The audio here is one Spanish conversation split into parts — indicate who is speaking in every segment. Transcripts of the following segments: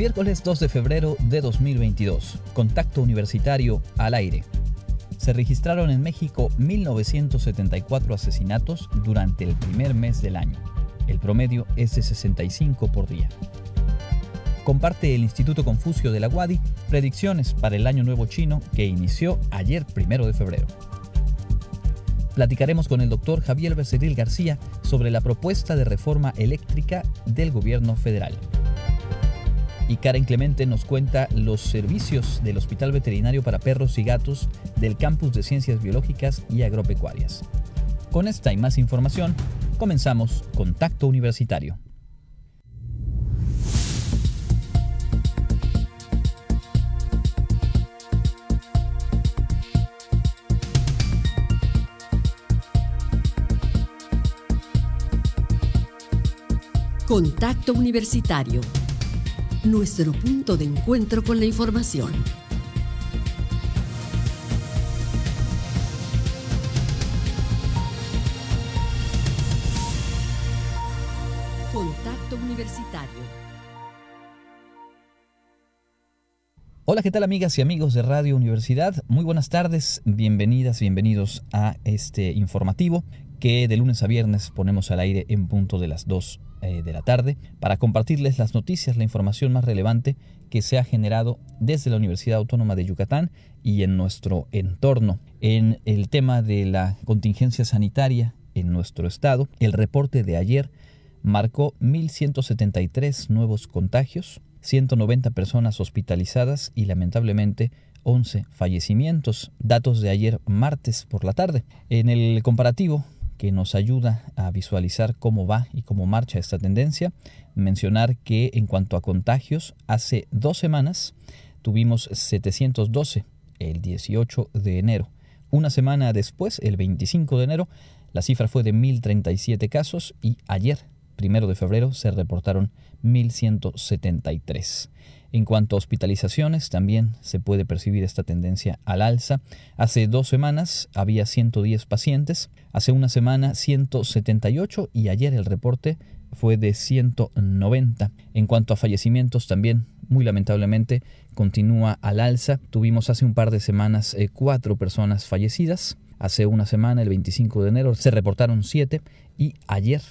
Speaker 1: Miércoles 2 de febrero de 2022. Contacto Universitario al aire. Se registraron en México 1.974 asesinatos durante el primer mes del año. El promedio es de 65 por día. Comparte el Instituto Confucio de la Guadi predicciones para el Año Nuevo Chino que inició ayer 1 de febrero. Platicaremos con el doctor Javier Becerril García sobre la propuesta de reforma eléctrica del gobierno federal. Y Karen Clemente nos cuenta los servicios del Hospital Veterinario para Perros y Gatos del Campus de Ciencias Biológicas y Agropecuarias. Con esta y más información, comenzamos Contacto Universitario.
Speaker 2: Contacto Universitario nuestro punto de encuentro con la información. Contacto Universitario.
Speaker 1: Hola, ¿qué tal amigas y amigos de Radio Universidad? Muy buenas tardes, bienvenidas, bienvenidos a este informativo que de lunes a viernes ponemos al aire en punto de las 2 eh, de la tarde para compartirles las noticias, la información más relevante que se ha generado desde la Universidad Autónoma de Yucatán y en nuestro entorno. En el tema de la contingencia sanitaria en nuestro estado, el reporte de ayer marcó 1.173 nuevos contagios, 190 personas hospitalizadas y lamentablemente 11 fallecimientos, datos de ayer martes por la tarde. En el comparativo que nos ayuda a visualizar cómo va y cómo marcha esta tendencia. Mencionar que en cuanto a contagios, hace dos semanas tuvimos 712 el 18 de enero. Una semana después, el 25 de enero, la cifra fue de 1.037 casos y ayer, primero de febrero, se reportaron 1.173. En cuanto a hospitalizaciones, también se puede percibir esta tendencia al alza. Hace dos semanas había 110 pacientes, hace una semana 178 y ayer el reporte fue de 190. En cuanto a fallecimientos, también muy lamentablemente continúa al alza. Tuvimos hace un par de semanas eh, cuatro personas fallecidas. Hace una semana, el 25 de enero, se reportaron siete y ayer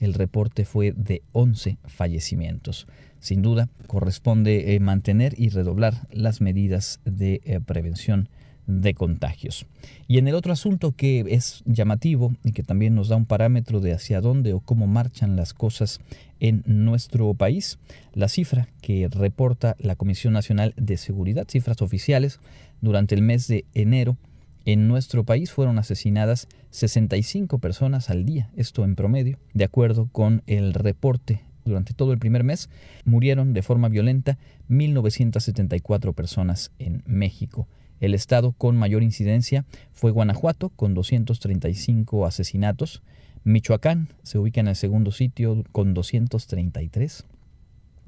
Speaker 1: el reporte fue de 11 fallecimientos. Sin duda, corresponde eh, mantener y redoblar las medidas de eh, prevención de contagios. Y en el otro asunto que es llamativo y que también nos da un parámetro de hacia dónde o cómo marchan las cosas en nuestro país, la cifra que reporta la Comisión Nacional de Seguridad, cifras oficiales, durante el mes de enero en nuestro país fueron asesinadas 65 personas al día, esto en promedio, de acuerdo con el reporte. Durante todo el primer mes murieron de forma violenta 1.974 personas en México. El estado con mayor incidencia fue Guanajuato, con 235 asesinatos. Michoacán se ubica en el segundo sitio con 233.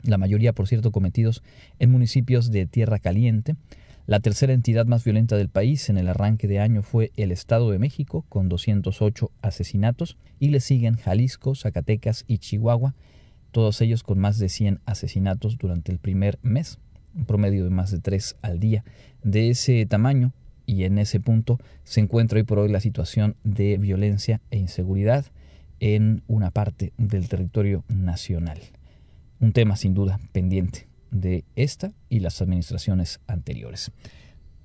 Speaker 1: La mayoría, por cierto, cometidos en municipios de Tierra Caliente. La tercera entidad más violenta del país en el arranque de año fue el Estado de México, con 208 asesinatos, y le siguen Jalisco, Zacatecas y Chihuahua, todos ellos con más de 100 asesinatos durante el primer mes, un promedio de más de 3 al día. De ese tamaño y en ese punto se encuentra hoy por hoy la situación de violencia e inseguridad en una parte del territorio nacional. Un tema sin duda pendiente de esta y las administraciones anteriores.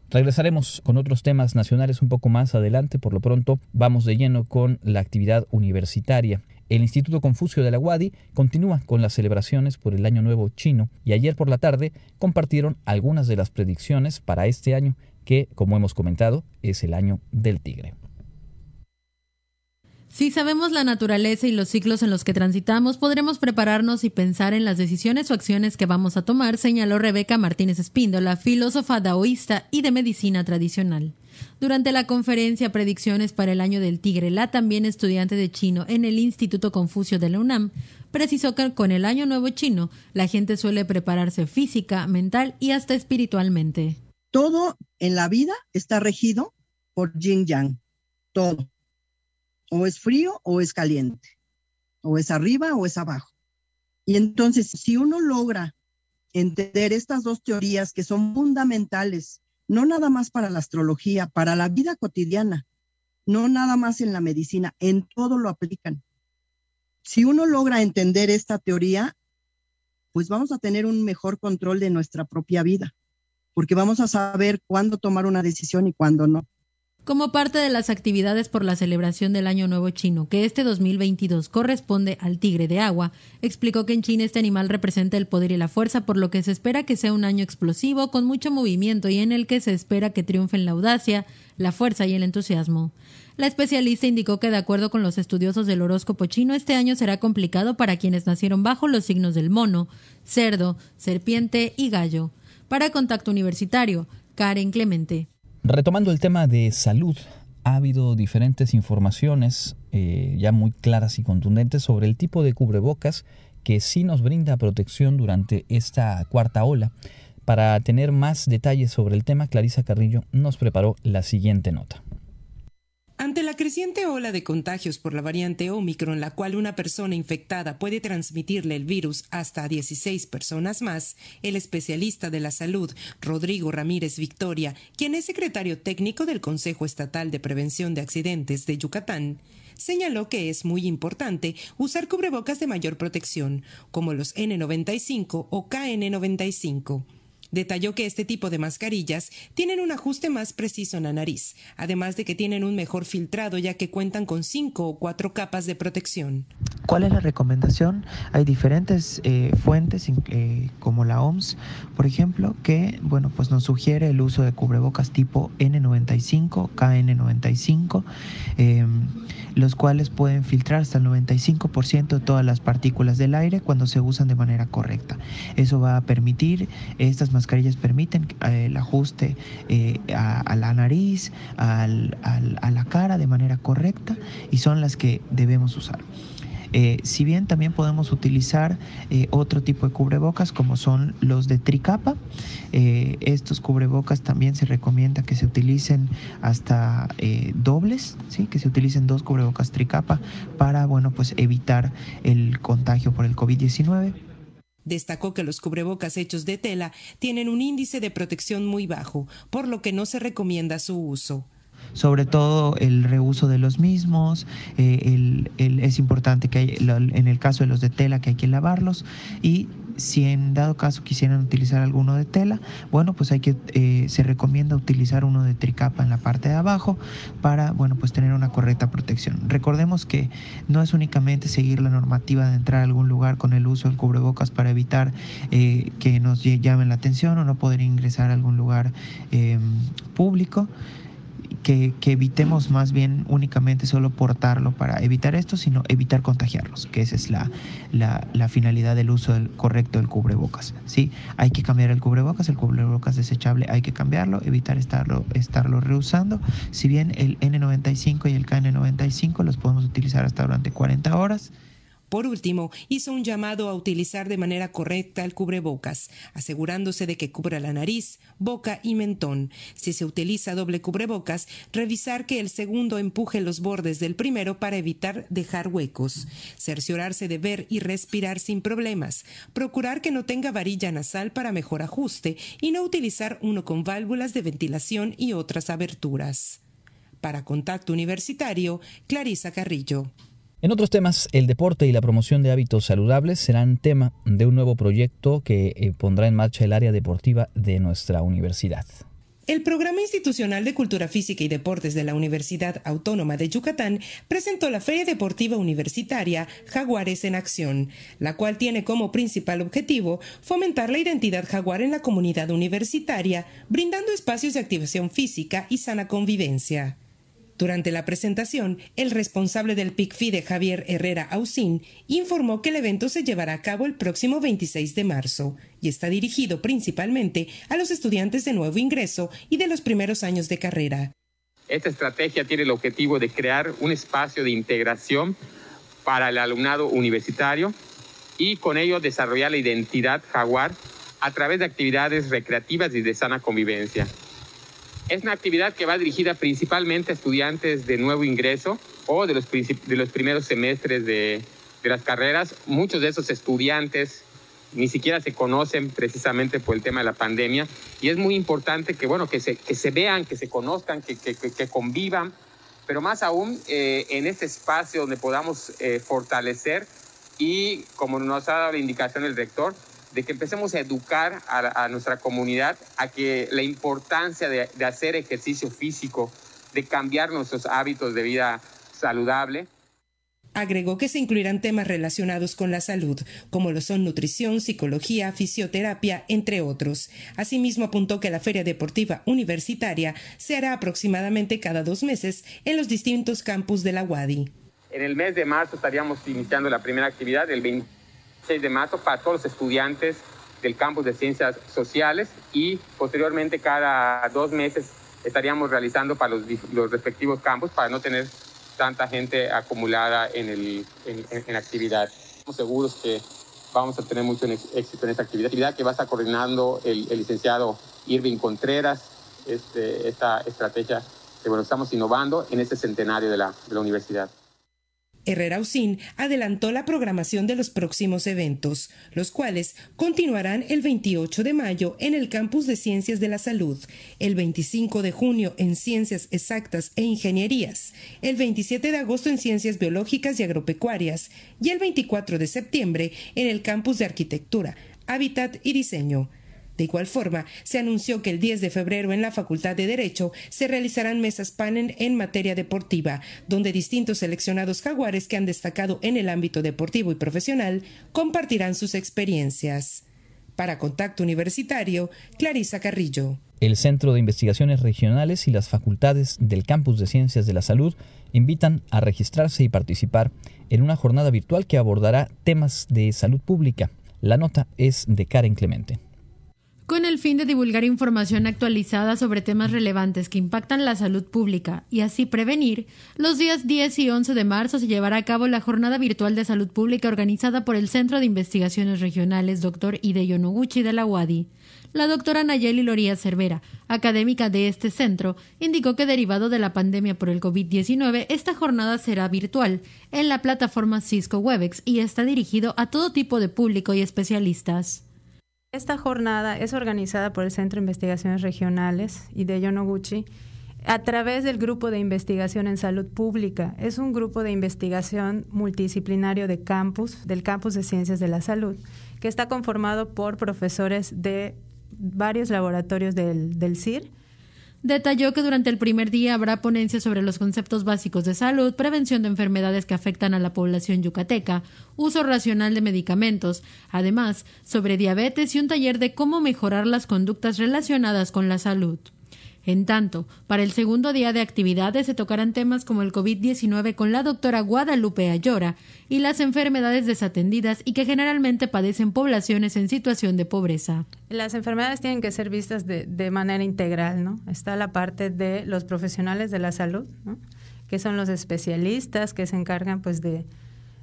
Speaker 1: Regresaremos con otros temas nacionales un poco más adelante. Por lo pronto, vamos de lleno con la actividad universitaria. El Instituto Confucio de la UADI continúa con las celebraciones por el Año Nuevo chino y ayer por la tarde compartieron algunas de las predicciones para este año que, como hemos comentado, es el año del tigre.
Speaker 3: Si sabemos la naturaleza y los ciclos en los que transitamos, podremos prepararnos y pensar en las decisiones o acciones que vamos a tomar, señaló Rebeca Martínez Espíndola, filósofa daoísta y de medicina tradicional. Durante la conferencia Predicciones para el Año del Tigre, la también estudiante de chino en el Instituto Confucio de la UNAM precisó que con el Año Nuevo chino la gente suele prepararse física, mental y hasta espiritualmente.
Speaker 4: Todo en la vida está regido por yin yang, todo o es frío o es caliente, o es arriba o es abajo. Y entonces, si uno logra entender estas dos teorías que son fundamentales, no nada más para la astrología, para la vida cotidiana, no nada más en la medicina, en todo lo aplican. Si uno logra entender esta teoría, pues vamos a tener un mejor control de nuestra propia vida, porque vamos a saber cuándo tomar una decisión y cuándo no.
Speaker 3: Como parte de las actividades por la celebración del Año Nuevo Chino, que este 2022 corresponde al tigre de agua, explicó que en China este animal representa el poder y la fuerza, por lo que se espera que sea un año explosivo, con mucho movimiento y en el que se espera que triunfen la audacia, la fuerza y el entusiasmo. La especialista indicó que de acuerdo con los estudiosos del horóscopo chino, este año será complicado para quienes nacieron bajo los signos del mono, cerdo, serpiente y gallo. Para Contacto Universitario, Karen Clemente.
Speaker 1: Retomando el tema de salud, ha habido diferentes informaciones eh, ya muy claras y contundentes sobre el tipo de cubrebocas que sí nos brinda protección durante esta cuarta ola. Para tener más detalles sobre el tema, Clarisa Carrillo nos preparó la siguiente nota.
Speaker 5: La creciente ola de contagios por la variante Omicron, la cual una persona infectada puede transmitirle el virus hasta a 16 personas más, el especialista de la salud, Rodrigo Ramírez Victoria, quien es secretario técnico del Consejo Estatal de Prevención de Accidentes de Yucatán, señaló que es muy importante usar cubrebocas de mayor protección, como los N95 o KN95. Detalló que este tipo de mascarillas tienen un ajuste más preciso en la nariz, además de que tienen un mejor filtrado ya que cuentan con cinco o cuatro capas de protección.
Speaker 6: ¿Cuál es la recomendación? Hay diferentes eh, fuentes, eh, como la OMS, por ejemplo, que bueno, pues nos sugiere el uso de cubrebocas tipo N95, KN95, em, los cuales pueden filtrar hasta el 95% de todas las partículas del aire cuando se usan de manera correcta. Eso va a permitir estas mascarillas permiten eh, el ajuste eh, a, la nariz, a la cara de manera correcta y son las que debemos usar. Eh, si bien también podemos utilizar otro tipo de cubrebocas como son los de tricapa, estos cubrebocas también se recomienda que se utilicen hasta dobles, ¿sí? que se utilicen dos cubrebocas tricapa para bueno, pues evitar el contagio por el COVID-19.
Speaker 5: Destacó que los cubrebocas hechos de tela tienen un índice de protección muy bajo, por lo que no se recomienda su uso
Speaker 6: sobre todo el reuso de los mismos, eh, es importante que en el caso de los de tela que hay que lavarlos y si en dado caso quisieran utilizar alguno de tela, bueno, pues hay que, eh, se recomienda utilizar uno de tricapa en la parte de abajo para, bueno, pues tener una correcta protección. Recordemos que no es únicamente seguir la normativa de entrar a algún lugar con el uso del cubrebocas para evitar eh, que nos llamen la atención o no poder ingresar a algún lugar em, público que, evitemos más bien únicamente solo portarlo para evitar esto, sino evitar contagiarlos, que esa es la, la, finalidad del uso del, correcto del cubrebocas. ¿sí? Hay que cambiar el cubrebocas, el cubrebocas desechable hay que cambiarlo, evitar estarlo, estarlo reusando. Si bien el N95 y el KN95 los podemos utilizar hasta durante 40 horas,
Speaker 5: por último, hizo un llamado a utilizar de manera correcta el cubrebocas, asegurándose de que cubra la nariz, boca y mentón. Si se utiliza doble cubrebocas, revisar que el segundo empuje los bordes del primero para evitar dejar huecos. Cerciorarse de ver y respirar sin problemas. Procurar que no tenga varilla nasal para mejor ajuste y no utilizar uno con válvulas de ventilación y otras aberturas. Para Contacto Universitario, Clarisa Carrillo.
Speaker 1: En otros temas, el deporte y la promoción de hábitos saludables serán tema de un nuevo proyecto que eh, pondrá en marcha el área deportiva de nuestra universidad.
Speaker 5: El Programa Institucional de Cultura Física y Deportes de la Universidad Autónoma de Yucatán presentó la Feria Deportiva Universitaria Jaguares en Acción, la cual tiene como principal objetivo fomentar la identidad jaguar en la comunidad universitaria, brindando espacios de activación física y sana convivencia. Durante la presentación, el responsable del PICFIDE, Javier Herrera Ausín, informó que el evento se llevará a cabo el próximo 26 de marzo y está dirigido principalmente a los estudiantes de nuevo ingreso y de los primeros años de carrera.
Speaker 7: Esta estrategia tiene el objetivo de crear un espacio de integración para el alumnado universitario y con ello desarrollar la identidad jaguar a través de actividades recreativas y de sana convivencia. Es una actividad que va dirigida principalmente a estudiantes de nuevo ingreso o de los, de los primeros semestres de, de las carreras. Muchos de esos estudiantes ni siquiera se conocen precisamente por el tema de la pandemia y es muy importante que, bueno, que se, que se vean, que se conozcan, que, que, que convivan, pero más aún eh, en este espacio donde podamos eh, fortalecer y, como nos ha dado la indicación el rector, de que empecemos a educar a, a nuestra comunidad a que la importancia de, de hacer ejercicio físico, de cambiar nuestros hábitos de vida saludable,
Speaker 5: Agregó que se incluirán temas relacionados con la salud, como lo son nutrición, psicología, fisioterapia, entre otros. Asimismo, apuntó que la Feria Deportiva Universitaria se hará aproximadamente cada dos meses en los distintos campus de la UADI.
Speaker 7: En el mes de marzo estaríamos iniciando la primera actividad, el 26 de marzo, para todos los estudiantes del campus de ciencias sociales y posteriormente cada dos meses estaríamos realizando para los, los respectivos campus para no tener tanta gente acumulada en, el, en, en, la actividad. Estamos seguros que vamos a tener mucho éxito en esta actividad, actividad que va a estar coordinando el, el licenciado Irving Contreras, este, esta estrategia que bueno, estamos innovando en este centenario de la, de la universidad.
Speaker 5: Herrera Usín adelantó la programación de los próximos eventos, los cuales continuarán el 28 de mayo en el Campus de Ciencias de la Salud, el 25 de junio en Ciencias Exactas e Ingenierías, el 27 de agosto en Ciencias Biológicas y Agropecuarias y el 24 de septiembre en el Campus de Arquitectura, Hábitat y Diseño. De igual forma, se anunció que el 10 de febrero en la Facultad de Derecho se realizarán mesas panel en materia deportiva, donde distintos seleccionados jaguares que han destacado en el ámbito deportivo y profesional compartirán sus experiencias. Para Contacto Universitario, Clarisa Carrillo.
Speaker 1: El Centro de Investigaciones Regionales y las facultades del Campus de Ciencias de la Salud invitan a registrarse y participar en una jornada virtual que abordará temas de salud pública. La nota es de Karen Clemente
Speaker 3: con el fin de divulgar información actualizada sobre temas relevantes que impactan la salud pública y así prevenir, los días 10 y 11 de marzo se llevará a cabo la Jornada Virtual de Salud Pública organizada por el Centro de Investigaciones Regionales Dr. Hideyo Noguchi de la UADI. La doctora Nayeli Loría Cervera, académica de este centro, indicó que derivado de la pandemia por el COVID-19, esta jornada será virtual en la plataforma Cisco Webex y está dirigido a todo tipo de público y especialistas.
Speaker 8: Esta jornada es organizada por el Centro de Investigaciones Regionales y de Yonoguchi a través del Grupo de Investigación en Salud Pública. Es un grupo de investigación multidisciplinario de campus, del Campus de Ciencias de la Salud, que está conformado por profesores de varios laboratorios del, del CIR
Speaker 3: Detalló que durante el primer día habrá ponencias sobre los conceptos básicos de salud, prevención de enfermedades que afectan a la población yucateca, uso racional de medicamentos, además sobre diabetes y un taller de cómo mejorar las conductas relacionadas con la salud. En tanto, para el segundo día de actividades se tocarán temas como el COVID-19 con la doctora Guadalupe Ayora y las enfermedades desatendidas y que generalmente padecen poblaciones en situación de pobreza.
Speaker 8: Las enfermedades tienen que ser vistas de, de manera integral, ¿no? Está la parte de los profesionales de la salud, ¿no? que son los especialistas que se encargan pues de,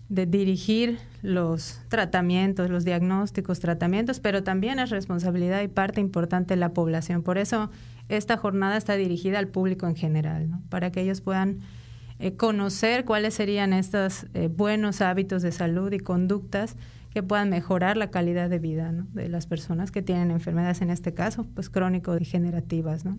Speaker 8: de dirigir los tratamientos, los diagnósticos, tratamientos, pero también es responsabilidad y parte importante de la población. Por eso esta jornada está dirigida al público en general, ¿no? para que ellos puedan eh, conocer cuáles serían estos eh, buenos hábitos de salud y conductas que puedan mejorar la calidad de vida de las personas que tienen enfermedades, en este caso, pues crónico-degenerativas. ¿no?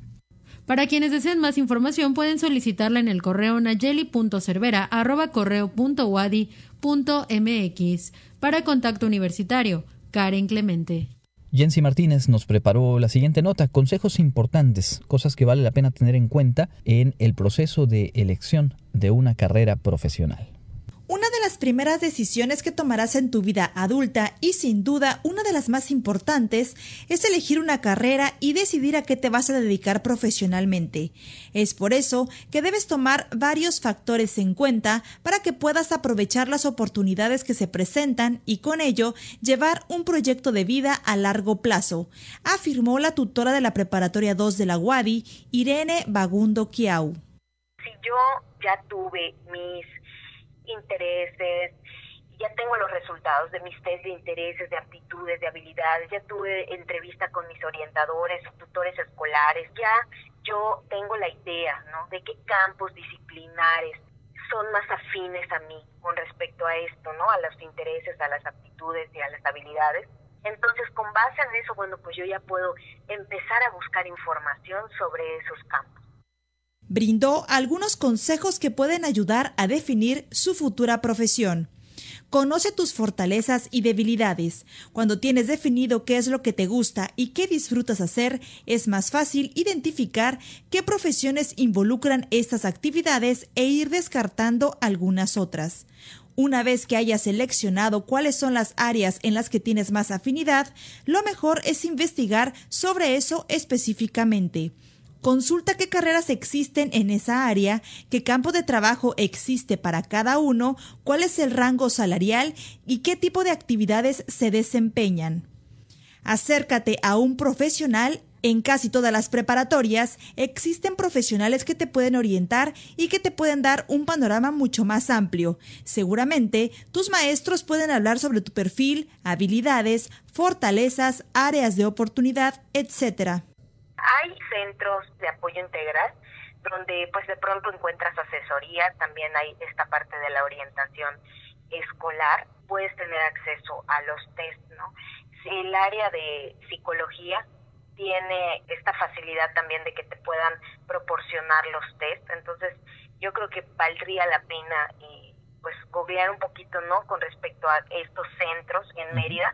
Speaker 3: Para quienes deseen más información pueden solicitarla en el correo nayeli.cervera.correo.wadi.mx. Para Contacto Universitario, Karen Clemente.
Speaker 1: Jensi Martínez nos preparó la siguiente nota, consejos importantes, cosas que vale la pena tener en cuenta en el proceso de elección de una carrera profesional.
Speaker 9: Primeras decisiones que tomarás en tu vida adulta y sin duda una de las más importantes es elegir una carrera y decidir a qué te vas a dedicar profesionalmente. Es por eso que debes tomar varios factores en cuenta para que puedas aprovechar las oportunidades que se presentan y con ello llevar un proyecto de vida a largo plazo, afirmó la tutora de la Preparatoria 2 de la UADI, Irene Bagundo Kiau.
Speaker 10: Si yo ya tuve mis intereses, ya tengo los resultados de mis test de intereses, de aptitudes, de habilidades, ya tuve entrevista con mis orientadores, tutores escolares, ya yo tengo la idea, ¿no? De qué campos disciplinares son más afines a mí con respecto a esto, ¿no? A los intereses, a las aptitudes y a las habilidades. Entonces, con base en eso, bueno, pues yo ya puedo empezar a buscar información sobre esos campos.
Speaker 9: Brindó algunos consejos que pueden ayudar a definir su futura profesión. Conoce tus fortalezas y debilidades. Cuando tienes definido qué es lo que te gusta y qué disfrutas hacer, es más fácil identificar qué profesiones involucran estas actividades e ir descartando algunas otras. Una vez que hayas seleccionado cuáles son las áreas en las que tienes más afinidad, lo mejor es investigar sobre eso específicamente. Consulta qué carreras existen en esa área, qué campo de trabajo existe para cada uno, cuál es el rango salarial y qué tipo de actividades se desempeñan. Acércate a un profesional. En casi todas las preparatorias existen profesionales que te pueden orientar y que te pueden dar un panorama mucho más amplio. Seguramente tus maestros pueden hablar sobre tu perfil, habilidades, fortalezas, áreas de oportunidad, etc.
Speaker 10: Hay centros de apoyo integral donde pues de pronto encuentras asesoría, también hay esta parte de la orientación escolar, puedes tener acceso a los test, ¿no? El área de psicología tiene esta facilidad también de que te puedan proporcionar los test, entonces yo creo que valdría la pena y pues googlear un poquito, ¿no? Con respecto a estos centros en Mérida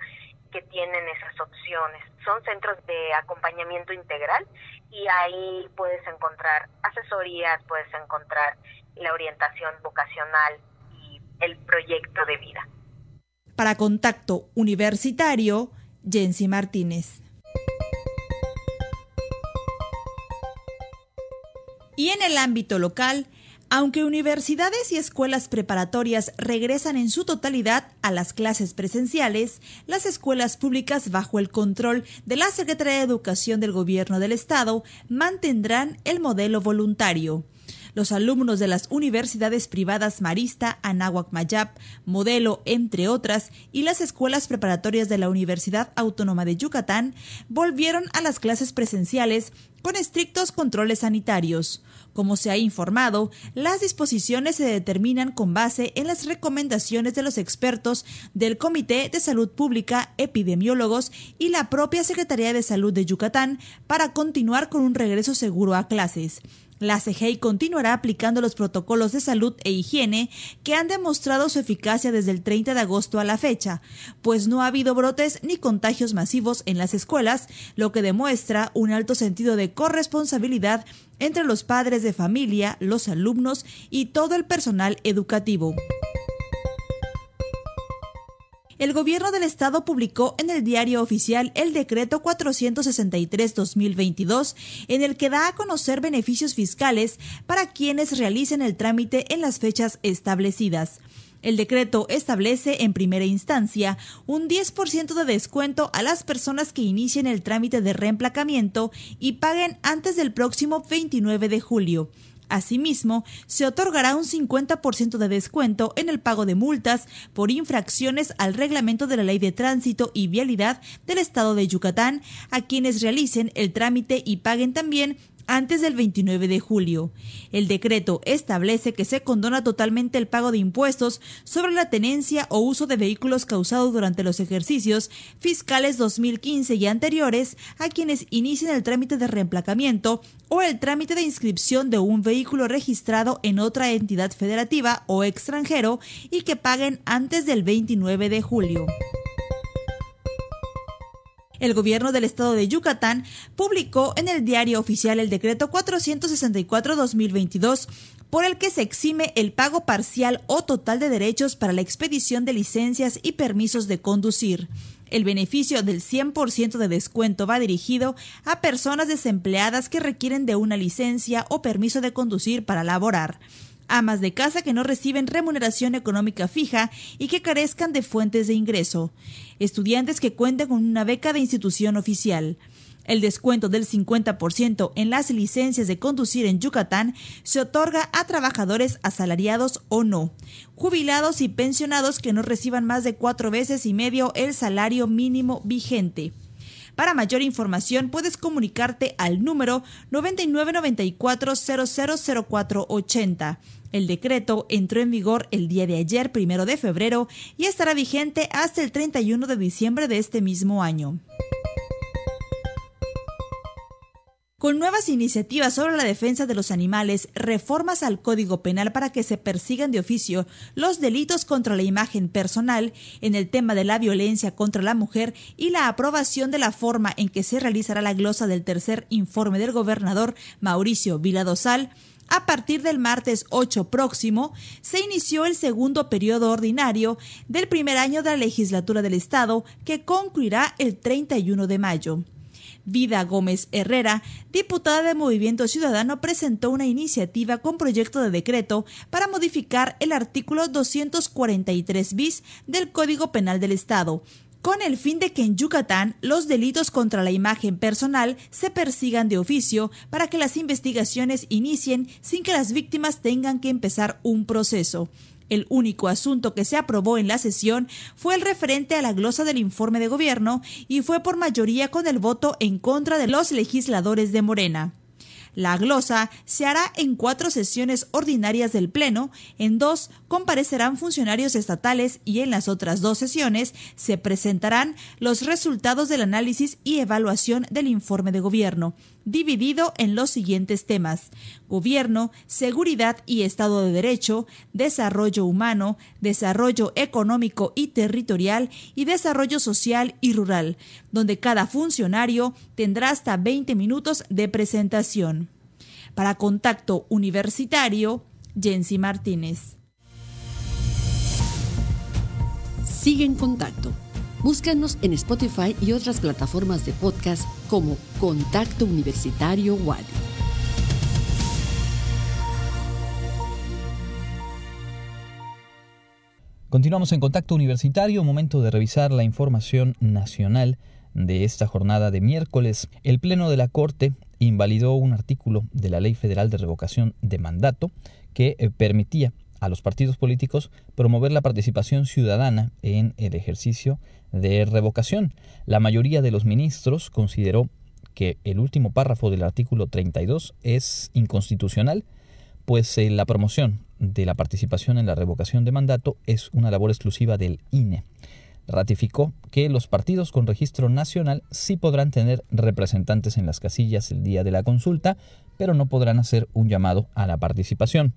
Speaker 10: que tienen esas opciones. Son centros de acompañamiento integral y ahí puedes encontrar asesorías, puedes encontrar la orientación vocacional y el proyecto de vida.
Speaker 9: Para contacto universitario, Jensi Martínez. Y en el ámbito local, aunque universidades y escuelas preparatorias regresan en su totalidad a las clases presenciales, las escuelas públicas bajo el control de la Secretaría de Educación del Gobierno del Estado mantendrán el modelo voluntario. Los alumnos de las universidades privadas Marista, Anáhuac Mayap, Modelo, entre otras, y las escuelas preparatorias de la Universidad Autónoma de Yucatán volvieron a las clases presenciales con estrictos controles sanitarios. Como se ha informado, las disposiciones se determinan con base en las recomendaciones de los expertos del Comité de Salud Pública, epidemiólogos y la propia Secretaría de Salud de Yucatán para continuar con un regreso seguro a clases. La CGI continuará aplicando los protocolos de salud e higiene que han demostrado su eficacia desde el 30 de agosto a la fecha, pues no ha habido brotes ni contagios masivos en las escuelas, lo que demuestra un alto sentido de corresponsabilidad entre los padres de familia, los alumnos y todo el personal educativo. El gobierno del estado publicó en el diario oficial el decreto 463-2022, en el que da a conocer beneficios fiscales para quienes realicen el trámite en las fechas establecidas. El decreto establece en primera instancia un 10% de descuento a las personas que inicien el trámite de reemplacamiento y paguen antes del próximo 29 de julio. Asimismo, se otorgará un 50% de descuento en el pago de multas por infracciones al reglamento de la Ley de Tránsito y Vialidad del Estado de Yucatán a quienes realicen el trámite y paguen también antes del 29 de julio. El decreto establece que se condona totalmente el pago de impuestos sobre la tenencia o uso de vehículos causados durante los ejercicios fiscales 2015 y anteriores a quienes inicien el trámite de reemplacamiento o el trámite de inscripción de un vehículo registrado en otra entidad federativa o extranjero y que paguen antes del 29 de julio. El gobierno del estado de Yucatán publicó en el diario oficial el decreto 464-2022 por el que se exime el pago parcial o total de derechos para la expedición de licencias y permisos de conducir. El beneficio del 100% de descuento va dirigido a personas desempleadas que requieren de una licencia o permiso de conducir para laborar amas de casa que no reciben remuneración económica fija y que carezcan de fuentes de ingreso, estudiantes que cuenten con una beca de institución oficial. El descuento del 50% en las licencias de conducir en Yucatán se otorga a trabajadores asalariados o no, jubilados y pensionados que no reciban más de cuatro veces y medio el salario mínimo vigente. Para mayor información puedes comunicarte al número 9994 000480 El decreto entró en vigor el día de ayer, primero de febrero, y estará vigente hasta el 31 de diciembre de este mismo año. Con nuevas iniciativas sobre la defensa de los animales, reformas al Código Penal para que se persigan de oficio los delitos contra la imagen personal en el tema de la violencia contra la mujer y la aprobación de la forma en que se realizará la glosa del tercer informe del gobernador Mauricio Viladosal, a partir del martes 8 próximo, se inició el segundo periodo ordinario del primer año de la legislatura del Estado, que concluirá el 31 de mayo. Vida Gómez Herrera, diputada de Movimiento Ciudadano, presentó una iniciativa con proyecto de decreto para modificar el artículo 243 bis del Código Penal del Estado, con el fin de que en Yucatán los delitos contra la imagen personal se persigan de oficio para que las investigaciones inicien sin que las víctimas tengan que empezar un proceso. El único asunto que se aprobó en la sesión fue el referente a la glosa del informe de gobierno y fue por mayoría con el voto en contra de los legisladores de Morena. La glosa se hará en cuatro sesiones ordinarias del Pleno, en dos comparecerán funcionarios estatales y en las otras dos sesiones se presentarán los resultados del análisis y evaluación del informe de gobierno, dividido en los siguientes temas gobierno, seguridad y Estado de Derecho, desarrollo humano, desarrollo económico y territorial y desarrollo social y rural, donde cada funcionario tendrá hasta 20 minutos de presentación. Para contacto universitario, Jensi Martínez.
Speaker 2: Sigue en contacto. Búscanos en Spotify y otras plataformas de podcast como Contacto Universitario Wadi.
Speaker 1: Continuamos en contacto universitario, momento de revisar la información nacional de esta jornada de miércoles. El Pleno de la Corte invalidó un artículo de la Ley Federal de Revocación de Mandato que eh, permitía a los partidos políticos promover la participación ciudadana en el ejercicio de revocación. La mayoría de los ministros consideró que el último párrafo del artículo 32 es inconstitucional, pues eh, la promoción de la participación en la revocación de mandato es una labor exclusiva del INE. Ratificó que los partidos con registro nacional sí podrán tener representantes en las casillas el día de la consulta, pero no podrán hacer un llamado a la participación.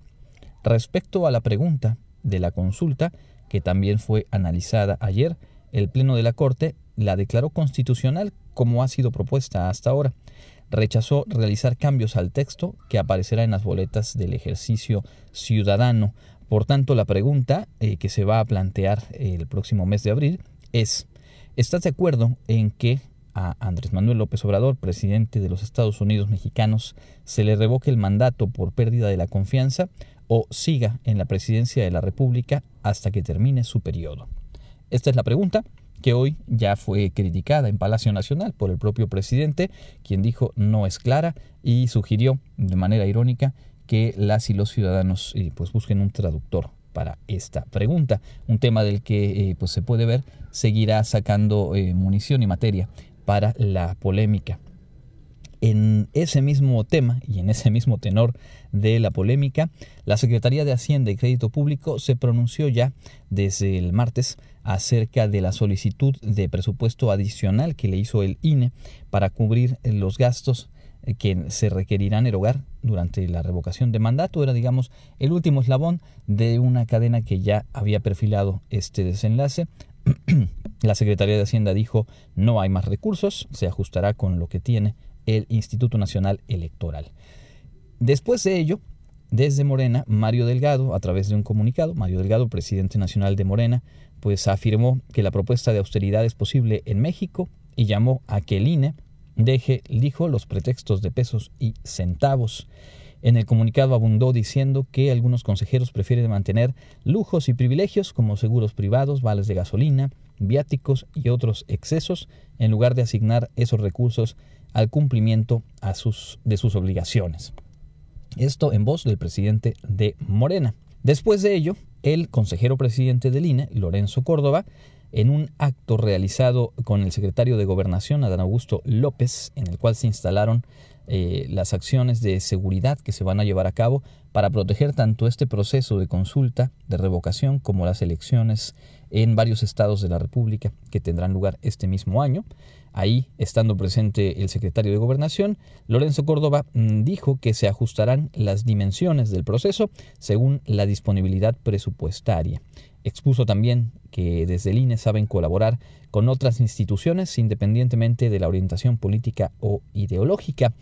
Speaker 1: Respecto a la pregunta de la consulta, que también fue analizada ayer, el Pleno de la Corte la declaró constitucional como ha sido propuesta hasta ahora rechazó realizar cambios al texto que aparecerá en las boletas del ejercicio ciudadano. Por tanto, la pregunta eh, que se va a plantear el próximo mes de abril es, ¿estás de acuerdo en que a Andrés Manuel López Obrador, presidente de los Estados Unidos mexicanos, se le revoque el mandato por pérdida de la confianza o siga en la presidencia de la República hasta que termine su periodo? Esta es la pregunta que hoy ya fue criticada en Palacio Nacional por el propio presidente, quien dijo no es clara y sugirió de manera irónica que las y los ciudadanos eh, pues busquen un traductor para esta pregunta, un tema del que eh, pues se puede ver seguirá sacando eh, munición y materia para la polémica. En ese mismo tema y en ese mismo tenor de la polémica, la Secretaría de Hacienda y Crédito Público se pronunció ya desde el martes acerca de la solicitud de presupuesto adicional que le hizo el INE para cubrir los gastos que se requerirán erogar durante la revocación de mandato. Era, digamos, el último eslabón de una cadena que ya había perfilado este desenlace. la Secretaría de Hacienda dijo no hay más recursos, se ajustará con lo que tiene el Instituto Nacional Electoral. Después de ello, desde Morena, Mario Delgado, a través de un comunicado, Mario Delgado, presidente nacional de Morena, pues afirmó que la propuesta de austeridad es posible en México y llamó a que el INE deje, dijo, los pretextos de pesos y centavos. En el comunicado abundó diciendo que algunos consejeros prefieren mantener lujos y privilegios como seguros privados, vales de gasolina, viáticos y otros excesos, en lugar de asignar esos recursos al cumplimiento de sus obligaciones. Esto en voz del presidente de Morena. Después de ello, el consejero presidente del INE, Lorenzo Córdoba, en un acto realizado con el secretario de Gobernación, Adán Augusto López, en el cual se instalaron eh, las acciones de seguridad que se van a llevar a cabo para proteger tanto este proceso de consulta, de revocación, como las elecciones en varios estados de la República que tendrán lugar este mismo año. Ahí, estando presente el secretario de Gobernación, Lorenzo Córdoba mm, dijo que se ajustarán las dimensiones del proceso según la disponibilidad presupuestaria. Expuso también que desde el INE saben colaborar con otras instituciones independientemente de la orientación política o ideológica,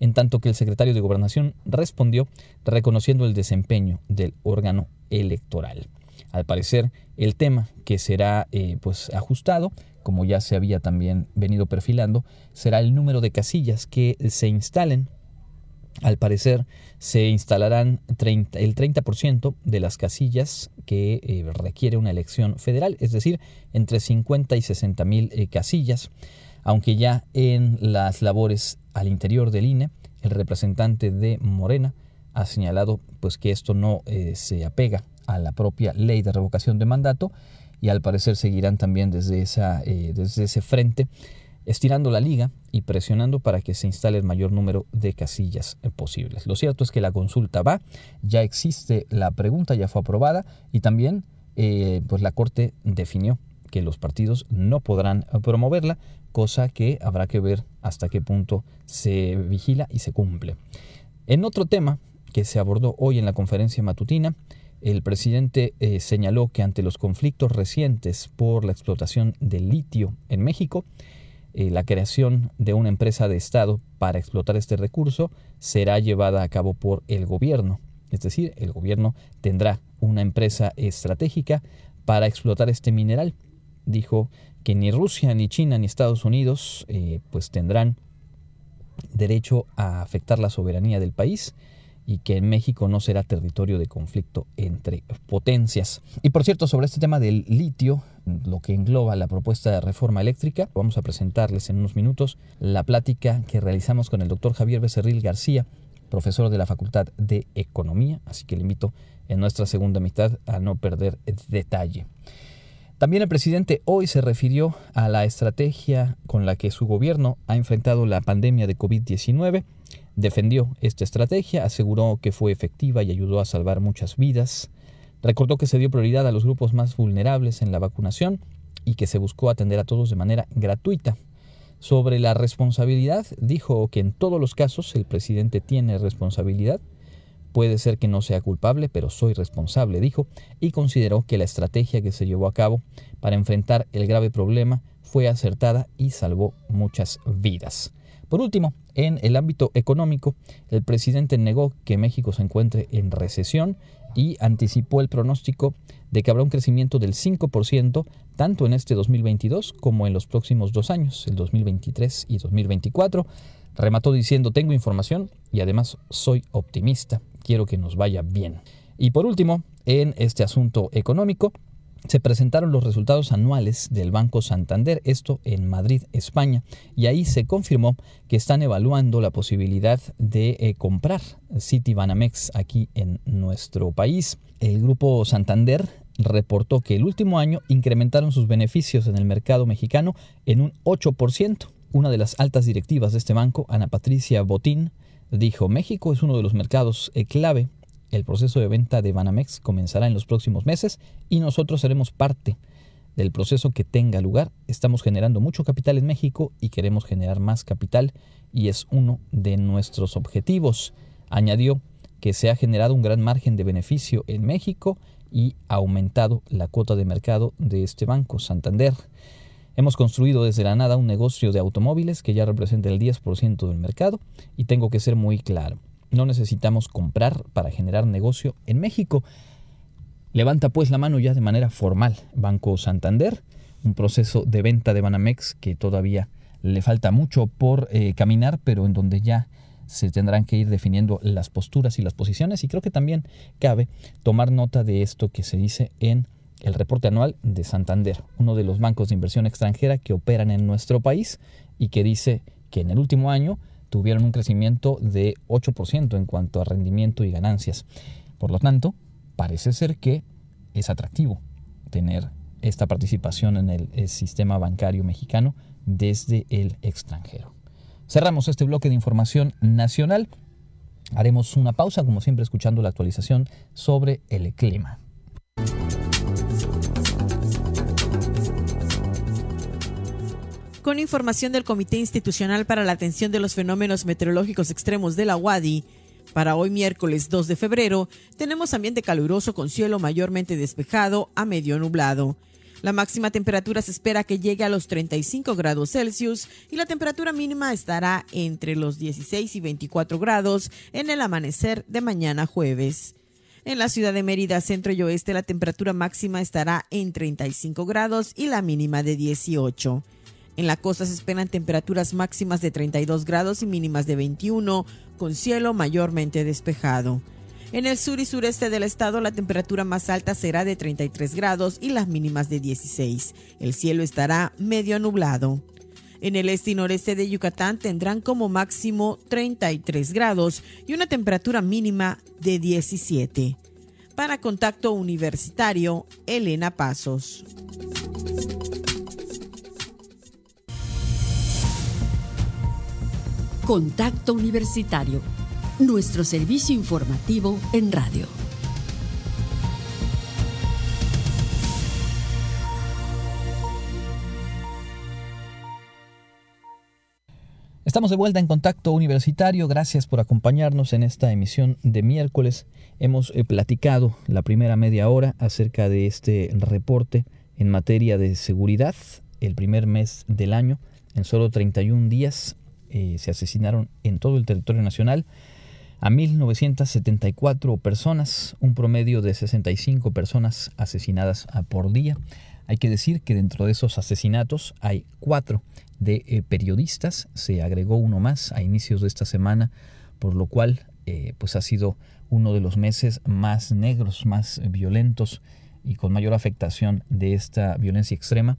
Speaker 1: en tanto que el secretario de Gobernación respondió reconociendo el desempeño del órgano electoral. Al parecer, el tema que será eh, pues ajustado como ya se había también venido perfilando, será el número de casillas que se instalen. Al parecer se instalarán el 30% de las casillas que eh, requiere una elección federal, es decir, entre 50 y 60 mil eh, casillas, aunque ya en las labores al interior del INE, el representante de Morena ha señalado pues que esto no eh, se apega a la propia ley de revocación de mandato y al parecer seguirán también desde, desde ese frente estirando la liga y presionando para que se instale el mayor número de casillas eh, posibles. Lo cierto es que la consulta va, ya existe la pregunta, ya fue aprobada y también eh, pues la Corte definió que los partidos no podrán promoverla, cosa que habrá que ver hasta qué punto se vigila y se cumple. En otro tema que se abordó hoy en la conferencia matutina, el presidente eh, señaló que ante los conflictos recientes por la explotación del litio en México, eh, la creación de una empresa de Estado para explotar este recurso será llevada a cabo por el gobierno. Es decir, el gobierno tendrá una empresa estratégica para explotar este mineral. Dijo que ni Rusia, ni China, ni Estados Unidos eh, pues tendrán derecho a afectar la soberanía del país y que México no será territorio de conflicto entre potencias. Y por cierto, sobre este tema del litio, lo que engloba la propuesta de reforma eléctrica, vamos a presentarles en unos minutos la plática que realizamos con el doctor Javier Becerril García, profesor de la Facultad de Economía, así que le invito en nuestra segunda mitad a no perder detalle. También el presidente hoy se refirió a la estrategia con la que su gobierno ha enfrentado la pandemia de COVID-19 Defendió esta estrategia, aseguró que fue efectiva y ayudó a salvar muchas vidas. Recordó que se dio prioridad a los grupos más vulnerables en la vacunación y que se buscó atender a todos de manera gratuita. Sobre la responsabilidad, dijo que en todos los casos el presidente tiene responsabilidad. Puede ser que no sea culpable, pero soy responsable, dijo, y consideró que la estrategia que se llevó a cabo para enfrentar el grave problema fue acertada y salvó muchas vidas. Por último, en el ámbito económico, el presidente negó que México se encuentre en recesión y anticipó el pronóstico de que habrá un crecimiento del 5% tanto en este 2022 como en los próximos dos años, el 2023 y 2024. Remató diciendo, tengo información y además soy optimista, quiero que nos vaya bien. Y por último, en este asunto económico, se presentaron los resultados anuales del Banco Santander, esto en Madrid, España, y ahí se confirmó que están evaluando la posibilidad de eh, comprar Citibanamex aquí en nuestro país. El grupo Santander reportó que el último año incrementaron sus beneficios en el mercado mexicano en un 8%. Una de las altas directivas de este banco, Ana Patricia Botín, dijo, México es uno de los mercados eh, clave el proceso de venta de Banamex comenzará en los próximos meses y nosotros seremos parte del proceso que tenga lugar. Estamos generando mucho capital en México y queremos generar más capital y es uno de nuestros objetivos. Añadió que se ha generado un gran margen de beneficio en México y ha aumentado la cuota de mercado de este banco, Santander. Hemos construido desde la nada un negocio de automóviles que ya representa el 10% del mercado y tengo que ser muy claro. No necesitamos comprar para generar negocio en México. Levanta pues la mano ya de manera formal Banco Santander, un proceso de venta de Banamex que todavía le falta mucho por eh, caminar, pero en donde ya se tendrán que ir definiendo las posturas y las posiciones. Y creo que también cabe tomar nota de esto que se dice en el reporte anual de Santander, uno de los bancos de inversión extranjera que operan en nuestro país y que dice que en el último año tuvieron un crecimiento de 8% en cuanto a rendimiento y ganancias. Por lo tanto, parece ser que es atractivo tener esta participación en el, sistema bancario mexicano desde el extranjero. Cerramos este bloque de información nacional. Haremos una pausa, como siempre, escuchando la actualización sobre el clima.
Speaker 11: Con información del Comité Institucional para la Atención de los Fenómenos Meteorológicos Extremos de la UADI, para hoy miércoles 2 de febrero tenemos ambiente caluroso con cielo mayormente despejado a medio nublado. La máxima temperatura se espera que llegue a los 35 grados Celsius y la temperatura mínima estará entre los 16 y 24 grados en el amanecer de mañana jueves. En la ciudad de Mérida, centro y oeste, la temperatura máxima estará en 35 grados y la mínima de 18. En la costa se esperan temperaturas máximas de 32 grados y mínimas de 21, con cielo mayormente despejado. En el sur y sureste del estado la temperatura más alta será de 33 grados y las mínimas de 16. El cielo estará medio nublado. En el este y noreste de Yucatán tendrán como máximo 33 grados y una temperatura mínima de 17. Para contacto universitario, Elena Pasos.
Speaker 2: Contacto Universitario, nuestro servicio informativo en radio.
Speaker 1: Estamos de vuelta en Contacto Universitario. Gracias por acompañarnos en esta emisión de miércoles. Hemos eh, platicado la primera media hora acerca de este reporte en materia de seguridad. El primer mes del año, en solo 31 días, eh, se asesinaron en todo el territorio nacional a 1.974 personas, un promedio de 65 personas asesinadas por día. Hay que decir que dentro de esos asesinatos hay cuatro de eh, periodistas, se agregó uno más a inicios de esta semana, por lo cual eh, pues ha sido uno de los meses más negros, más violentos y con mayor afectación de esta violencia extrema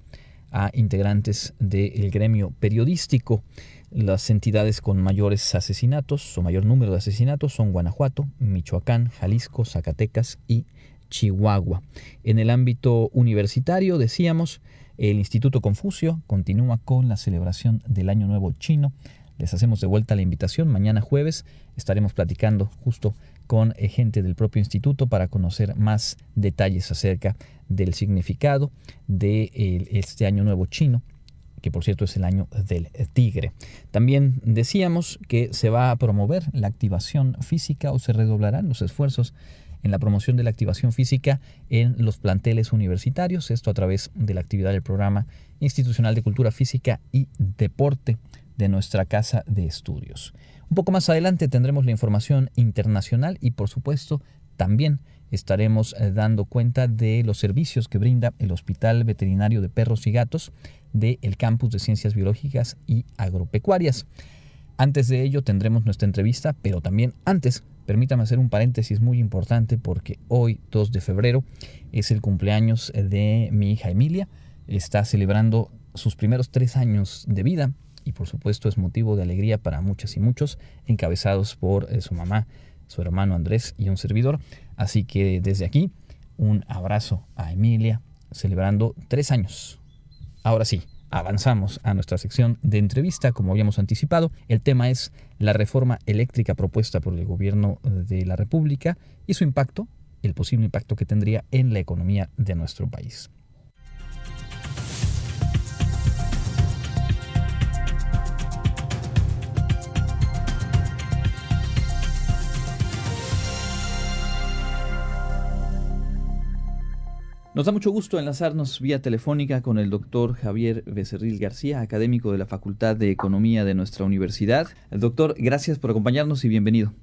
Speaker 1: a integrantes del gremio periodístico. Las entidades con mayores asesinatos o mayor número de asesinatos son Guanajuato, Michoacán, Jalisco, Zacatecas y Chihuahua. En el ámbito universitario, decíamos, el Instituto Confucio continúa con la celebración del Año Nuevo Chino. Les hacemos de vuelta la invitación. Mañana jueves estaremos platicando justo con eh, gente del propio instituto para conocer más detalles acerca del significado de este Año Nuevo Chino que por cierto es el año del tigre. También decíamos que se va a promover la activación física o se redoblarán los esfuerzos en la promoción de la activación física en los planteles universitarios, esto a través de la actividad del programa institucional de cultura física y deporte de nuestra casa de estudios. Un poco más adelante tendremos la información internacional y por supuesto también estaremos eh, dando cuenta de los servicios que brinda el Hospital Veterinario de Perros y Gatos del Campus de Ciencias Biológicas y Agropecuarias. Antes de ello tendremos nuestra entrevista, pero también antes, permítame hacer un paréntesis muy importante porque hoy, 2 de febrero, es el cumpleaños de mi hija Emilia. Está celebrando sus primeros tres años de vida y por supuesto es motivo de alegría para muchas y muchos, encabezados por eh, su mamá, su hermano Andrés y un servidor. Así que desde aquí, un abrazo a Emilia, celebrando tres años Ahora sí, avanzamos a nuestra sección de entrevista, como habíamos anticipado. El tema es la reforma eléctrica propuesta por el gobierno de la República y su impacto, el posible impacto que tendría en la economía de nuestro país. Nos da mucho gusto enlazarnos vía telefónica con el doctor Javier Becerril García, académico de la Facultad de Economía de nuestra universidad. El doctor, gracias por acompañarnos y bienvenido.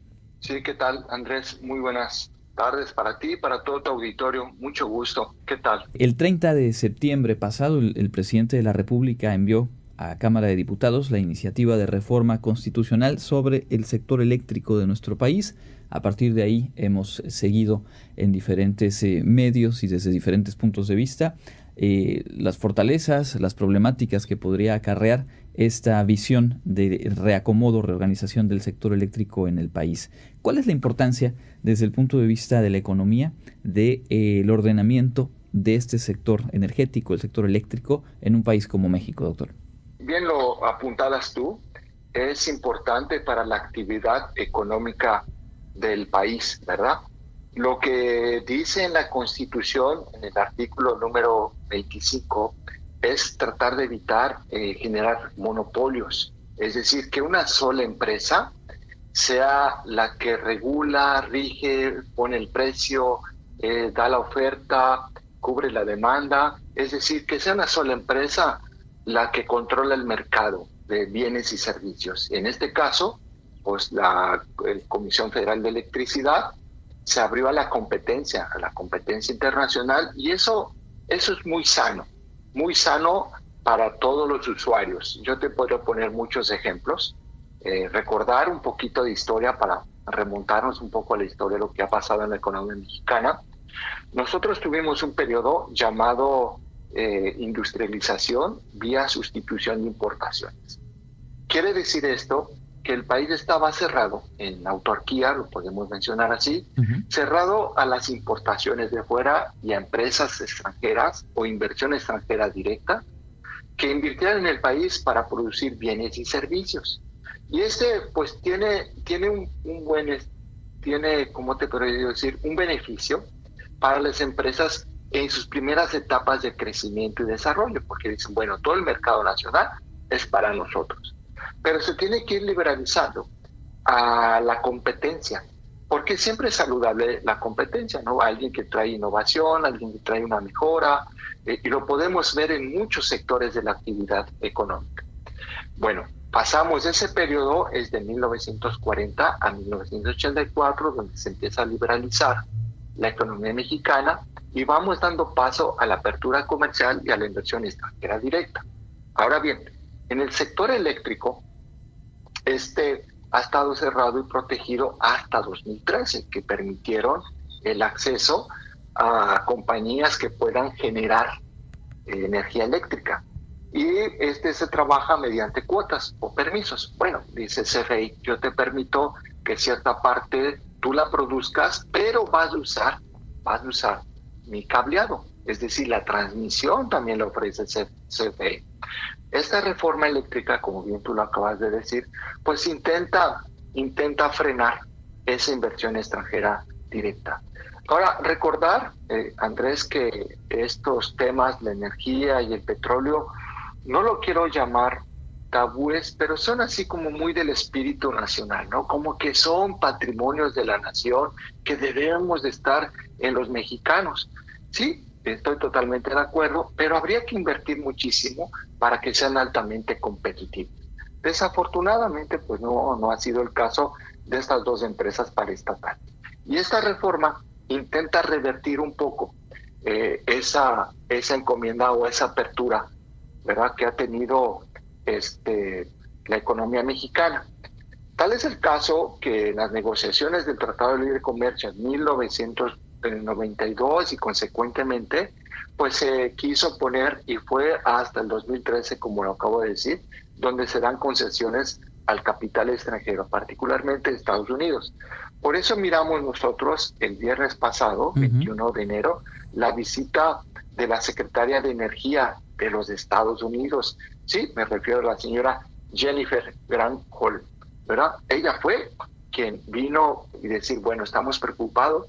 Speaker 12: Sí, ¿qué tal, Andrés? Muy buenas tardes para ti y para todo tu auditorio. Mucho gusto. ¿Qué tal?
Speaker 1: El 30 de septiembre pasado, el, el presidente de la República envió a Cámara de Diputados la iniciativa de reforma constitucional sobre el sector eléctrico de nuestro país a partir de ahí hemos seguido en diferentes eh, medios y desde diferentes puntos de vista eh, las fortalezas, las problemáticas que podría acarrear esta visión de reacomodo, reorganización del sector eléctrico en el país. ¿Cuál es la importancia desde el punto de vista de la economía del de, eh, ordenamiento de este sector energético, el sector eléctrico, en un país como México, doctor?
Speaker 12: Bien lo apuntadas tú, es importante para la actividad económica del país, ¿verdad? Lo que dice en la Constitución, en el artículo número 25, es tratar de evitar eh, generar monopolios, es decir, que una sola empresa sea la que regula, rige, pone el precio, eh, da la oferta, cubre la demanda, es decir, que sea una sola empresa la que controla el mercado de bienes y servicios. En este caso, pues la Comisión Federal de Electricidad se abrió a la competencia, a la competencia internacional y eso, eso es muy sano, muy sano para todos los usuarios. Yo te puedo poner muchos ejemplos, eh, recordar un poquito de historia para remontarnos un poco a la historia de lo que ha pasado en la economía mexicana. Nosotros tuvimos un periodo llamado eh, industrialización vía sustitución de importaciones. Quiere decir esto que el país estaba cerrado en autarquía, lo podemos mencionar así, cerrado a las importaciones de fuera y a empresas extranjeras o inversión extranjera directa que invirtieran en el país para producir bienes y servicios. Y este pues tiene, tiene un, un buen, tiene, ¿cómo te podría decir? Un beneficio para las empresas en sus primeras etapas de crecimiento y desarrollo, porque dicen, bueno, todo el mercado nacional es para nosotros pero se tiene que ir liberalizando a la competencia, porque siempre es saludable la competencia, ¿no? Alguien que trae innovación, alguien que trae una mejora, eh, y lo podemos ver en muchos sectores de la actividad económica. Bueno, pasamos ese periodo, es de 1940 a 1984, donde se empieza a liberalizar la economía mexicana y vamos dando paso a la apertura comercial y a la inversión extranjera directa. Ahora bien, en el sector eléctrico, este ha estado cerrado y protegido hasta 2013, que permitieron el acceso a compañías que puedan generar eh, energía eléctrica. Y este se trabaja mediante cuotas o permisos. Bueno, dice CFE, yo te permito que cierta parte tú la produzcas, pero vas a usar, vas a usar mi cableado. Es decir, la transmisión también lo ofrece CFE. Esta reforma eléctrica, como bien tú lo acabas de decir, pues intenta, intenta frenar esa inversión extranjera directa. Ahora, recordar, eh, Andrés, que estos temas, la energía y el petróleo, no lo quiero llamar tabúes, pero son así como muy del espíritu nacional, ¿no? Como que son patrimonios de la nación que debemos de estar en los mexicanos. Sí, estoy totalmente de acuerdo, pero habría que invertir muchísimo para que sean altamente competitivos. Desafortunadamente, pues no, no ha sido el caso de estas dos empresas paraestatales. Y esta reforma intenta revertir un poco eh, esa, esa encomienda o esa apertura, ¿verdad?, que ha tenido este, la economía mexicana. Tal es el caso que las negociaciones del Tratado de Libre Comercio en 1900 el 92 y consecuentemente pues se quiso poner y fue hasta el 2013 como lo acabo de decir donde se dan concesiones al capital extranjero particularmente Estados Unidos. Por eso miramos nosotros el viernes pasado 21 de enero la visita de la secretaria de energía de los Estados Unidos. Sí me refiero a la señora Jennifer Granholm verdad ella fue quien vino y decir bueno estamos preocupados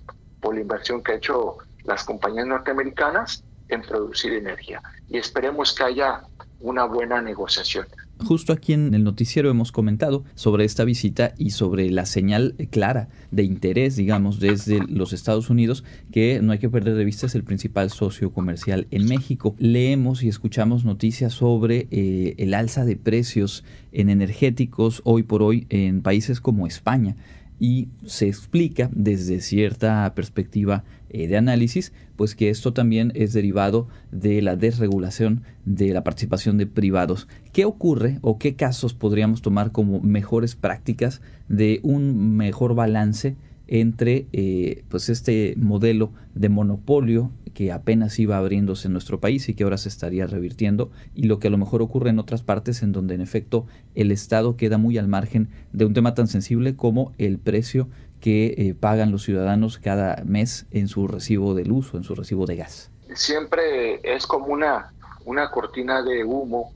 Speaker 12: por la inversión que ha hecho las compañías norteamericanas en producir energía. Y esperemos que haya una buena negociación.
Speaker 1: Justo aquí en el noticiero hemos comentado sobre esta visita y sobre la señal clara de interés, digamos, desde los Estados Unidos, que no hay que perder de vista es el principal socio comercial en México. Leemos y escuchamos noticias sobre eh, el alza de precios en energéticos hoy por hoy en países como España y se explica desde cierta perspectiva eh, de análisis, pues que esto también es derivado de la desregulación de la participación de privados. ¿Qué ocurre o qué casos podríamos tomar como mejores prácticas de un mejor balance entre eh, pues este modelo de monopolio que apenas iba abriéndose en nuestro país y que ahora se estaría revirtiendo y lo que a lo mejor ocurre en otras partes en donde en efecto el Estado queda muy al margen de un tema tan sensible como el precio que eh, pagan los ciudadanos cada mes en su recibo de luz o en su recibo de gas.
Speaker 12: siempre es como una, una cortina de humo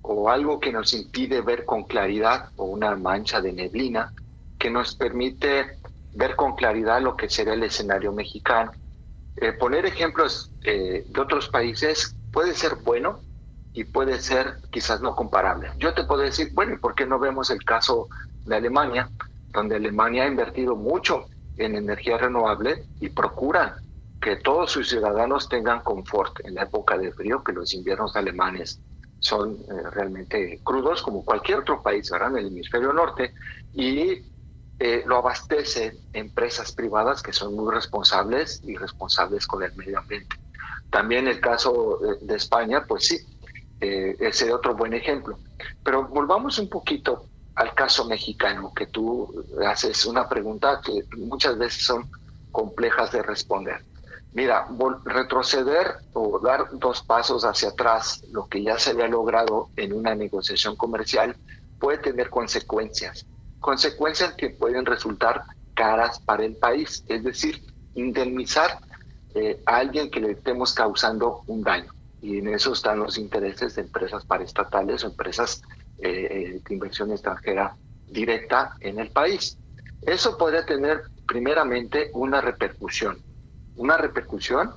Speaker 12: o algo que nos impide ver con claridad o una mancha de neblina que nos permite ver con claridad lo que será el escenario mexicano. Eh, poner ejemplos eh, de otros países puede ser bueno y puede ser quizás no comparable. Yo te puedo decir, bueno, ¿y por qué no vemos el caso de Alemania, donde Alemania ha invertido mucho en energía renovable y procura que todos sus ciudadanos tengan confort en la época de frío, que los inviernos alemanes son eh, realmente crudos como cualquier otro país, ¿verdad? En el hemisferio norte, y eh, lo abastecen empresas privadas que son muy responsables y responsables con el medio ambiente. También el caso de, España, pues sí, eh, ese otro buen ejemplo. Pero volvamos un poquito al caso mexicano, que tú haces una pregunta que muchas veces son complejas de responder. Mira, retroceder o dar dos pasos hacia atrás, lo que ya se había logrado en una negociación comercial, puede tener consecuencias. Consecuencias que pueden resultar caras para el país, es decir, indemnizar eh, a alguien que le estemos causando un daño. Y en eso están los intereses de empresas paraestatales o empresas eh, eh, de inversión extranjera directa en el país. Eso podría tener primeramente una repercusión, una repercusión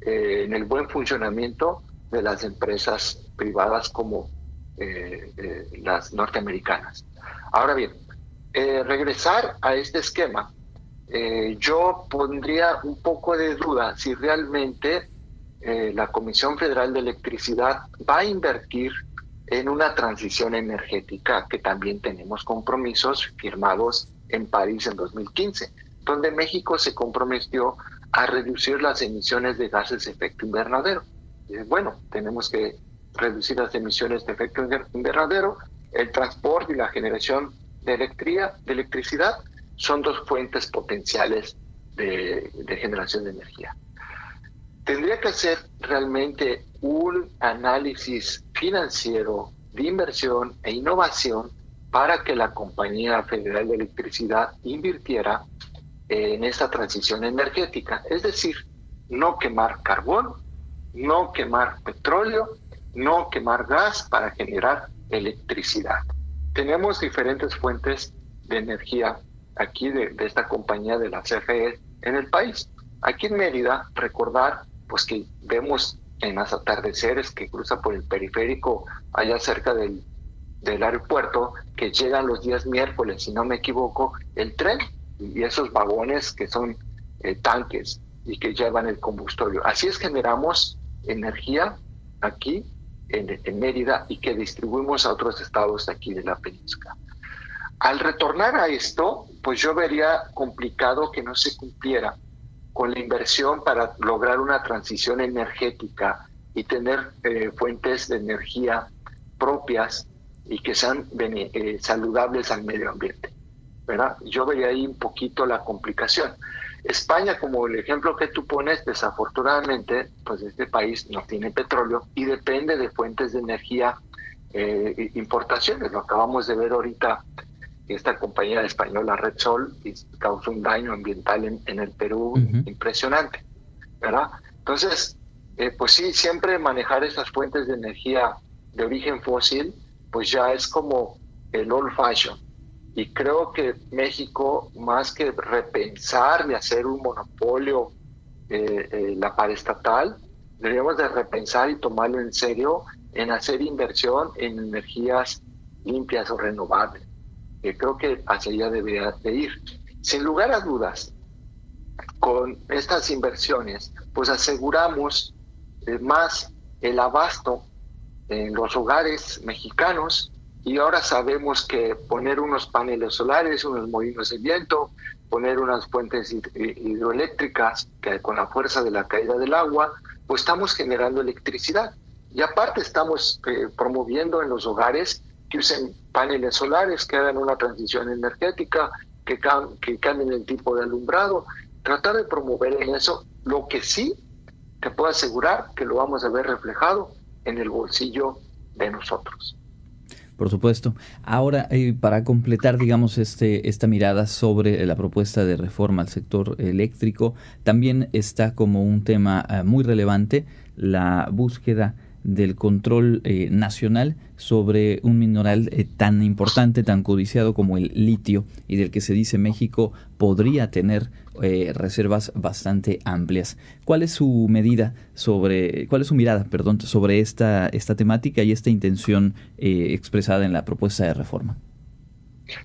Speaker 12: en el buen funcionamiento de las empresas privadas como las norteamericanas. Ahora bien, regresar a este esquema, yo pondría un poco de duda si realmente la Comisión Federal de Electricidad va a invertir en una transición energética que también tenemos compromisos firmados en París en 2015, donde México se comprometió a reducir las emisiones de gases de efecto invernadero. bueno, tenemos que reducir las emisiones de efecto invernadero, el transporte y la generación de, de electricidad son dos fuentes potenciales de generación de energía tendría que hacer realmente un análisis financiero de inversión e innovación para que la Compañía Federal de Electricidad invirtiera en esta transición energética. Es decir, no quemar carbón, no quemar petróleo, no quemar gas para generar electricidad. Tenemos diferentes fuentes de energía aquí de, esta compañía de la CFE en el país. Aquí en Mérida, recordar pues que vemos en las atardeceres que cruza por el periférico allá cerca del, del aeropuerto, que llegan los días miércoles, si no me equivoco, el tren y esos vagones que son eh, tanques y que llevan el combustorio. Así es generamos energía aquí en, en, Mérida y que distribuimos a otros estados aquí de la península. Al retornar a esto, pues yo vería complicado que no se cumpliera con la inversión para lograr una transición energética y tener eh, fuentes de energía propias y que sean eh, saludables al medio ambiente. ¿verdad? Yo vería ahí un poquito la complicación. España, como el ejemplo que tú pones, desafortunadamente, pues este país no tiene petróleo y depende de fuentes de energía eh, importaciones. Lo acabamos de ver ahorita esta compañía española Red Sol causó un daño ambiental en, el Perú impresionante, ¿verdad? Entonces, eh, pues sí, siempre manejar esas fuentes de energía de origen fósil, pues ya es como el old fashion. Y creo que México, más que repensar de hacer un monopolio eh, eh, la paraestatal, deberíamos de repensar y tomarlo en serio en hacer inversión en energías limpias o renovables creo que hacia allá debería de ir. Sin lugar a dudas, con estas inversiones, pues aseguramos eh, más el abasto en los hogares mexicanos y ahora sabemos que poner unos paneles solares, unos molinos de viento, poner unas fuentes hidroeléctricas que con la fuerza de la caída del agua, pues estamos generando electricidad. Y aparte estamos eh, promoviendo en los hogares que usen paneles solares, que hagan una transición energética, que, que cambien el tipo de alumbrado, tratar de promover en eso lo que sí te puedo asegurar que lo vamos a ver reflejado en el bolsillo de nosotros.
Speaker 1: Por supuesto. Ahora, eh, para completar, digamos, este, esta mirada sobre la propuesta de reforma al sector eléctrico, también está como un tema eh, muy relevante la búsqueda del control eh, nacional sobre un mineral eh, tan importante, tan codiciado como el litio y del que se dice México podría tener eh, reservas bastante amplias. ¿Cuál es su medida sobre, cuál es su mirada, perdón, sobre esta, esta temática y esta intención expresada en la propuesta de reforma?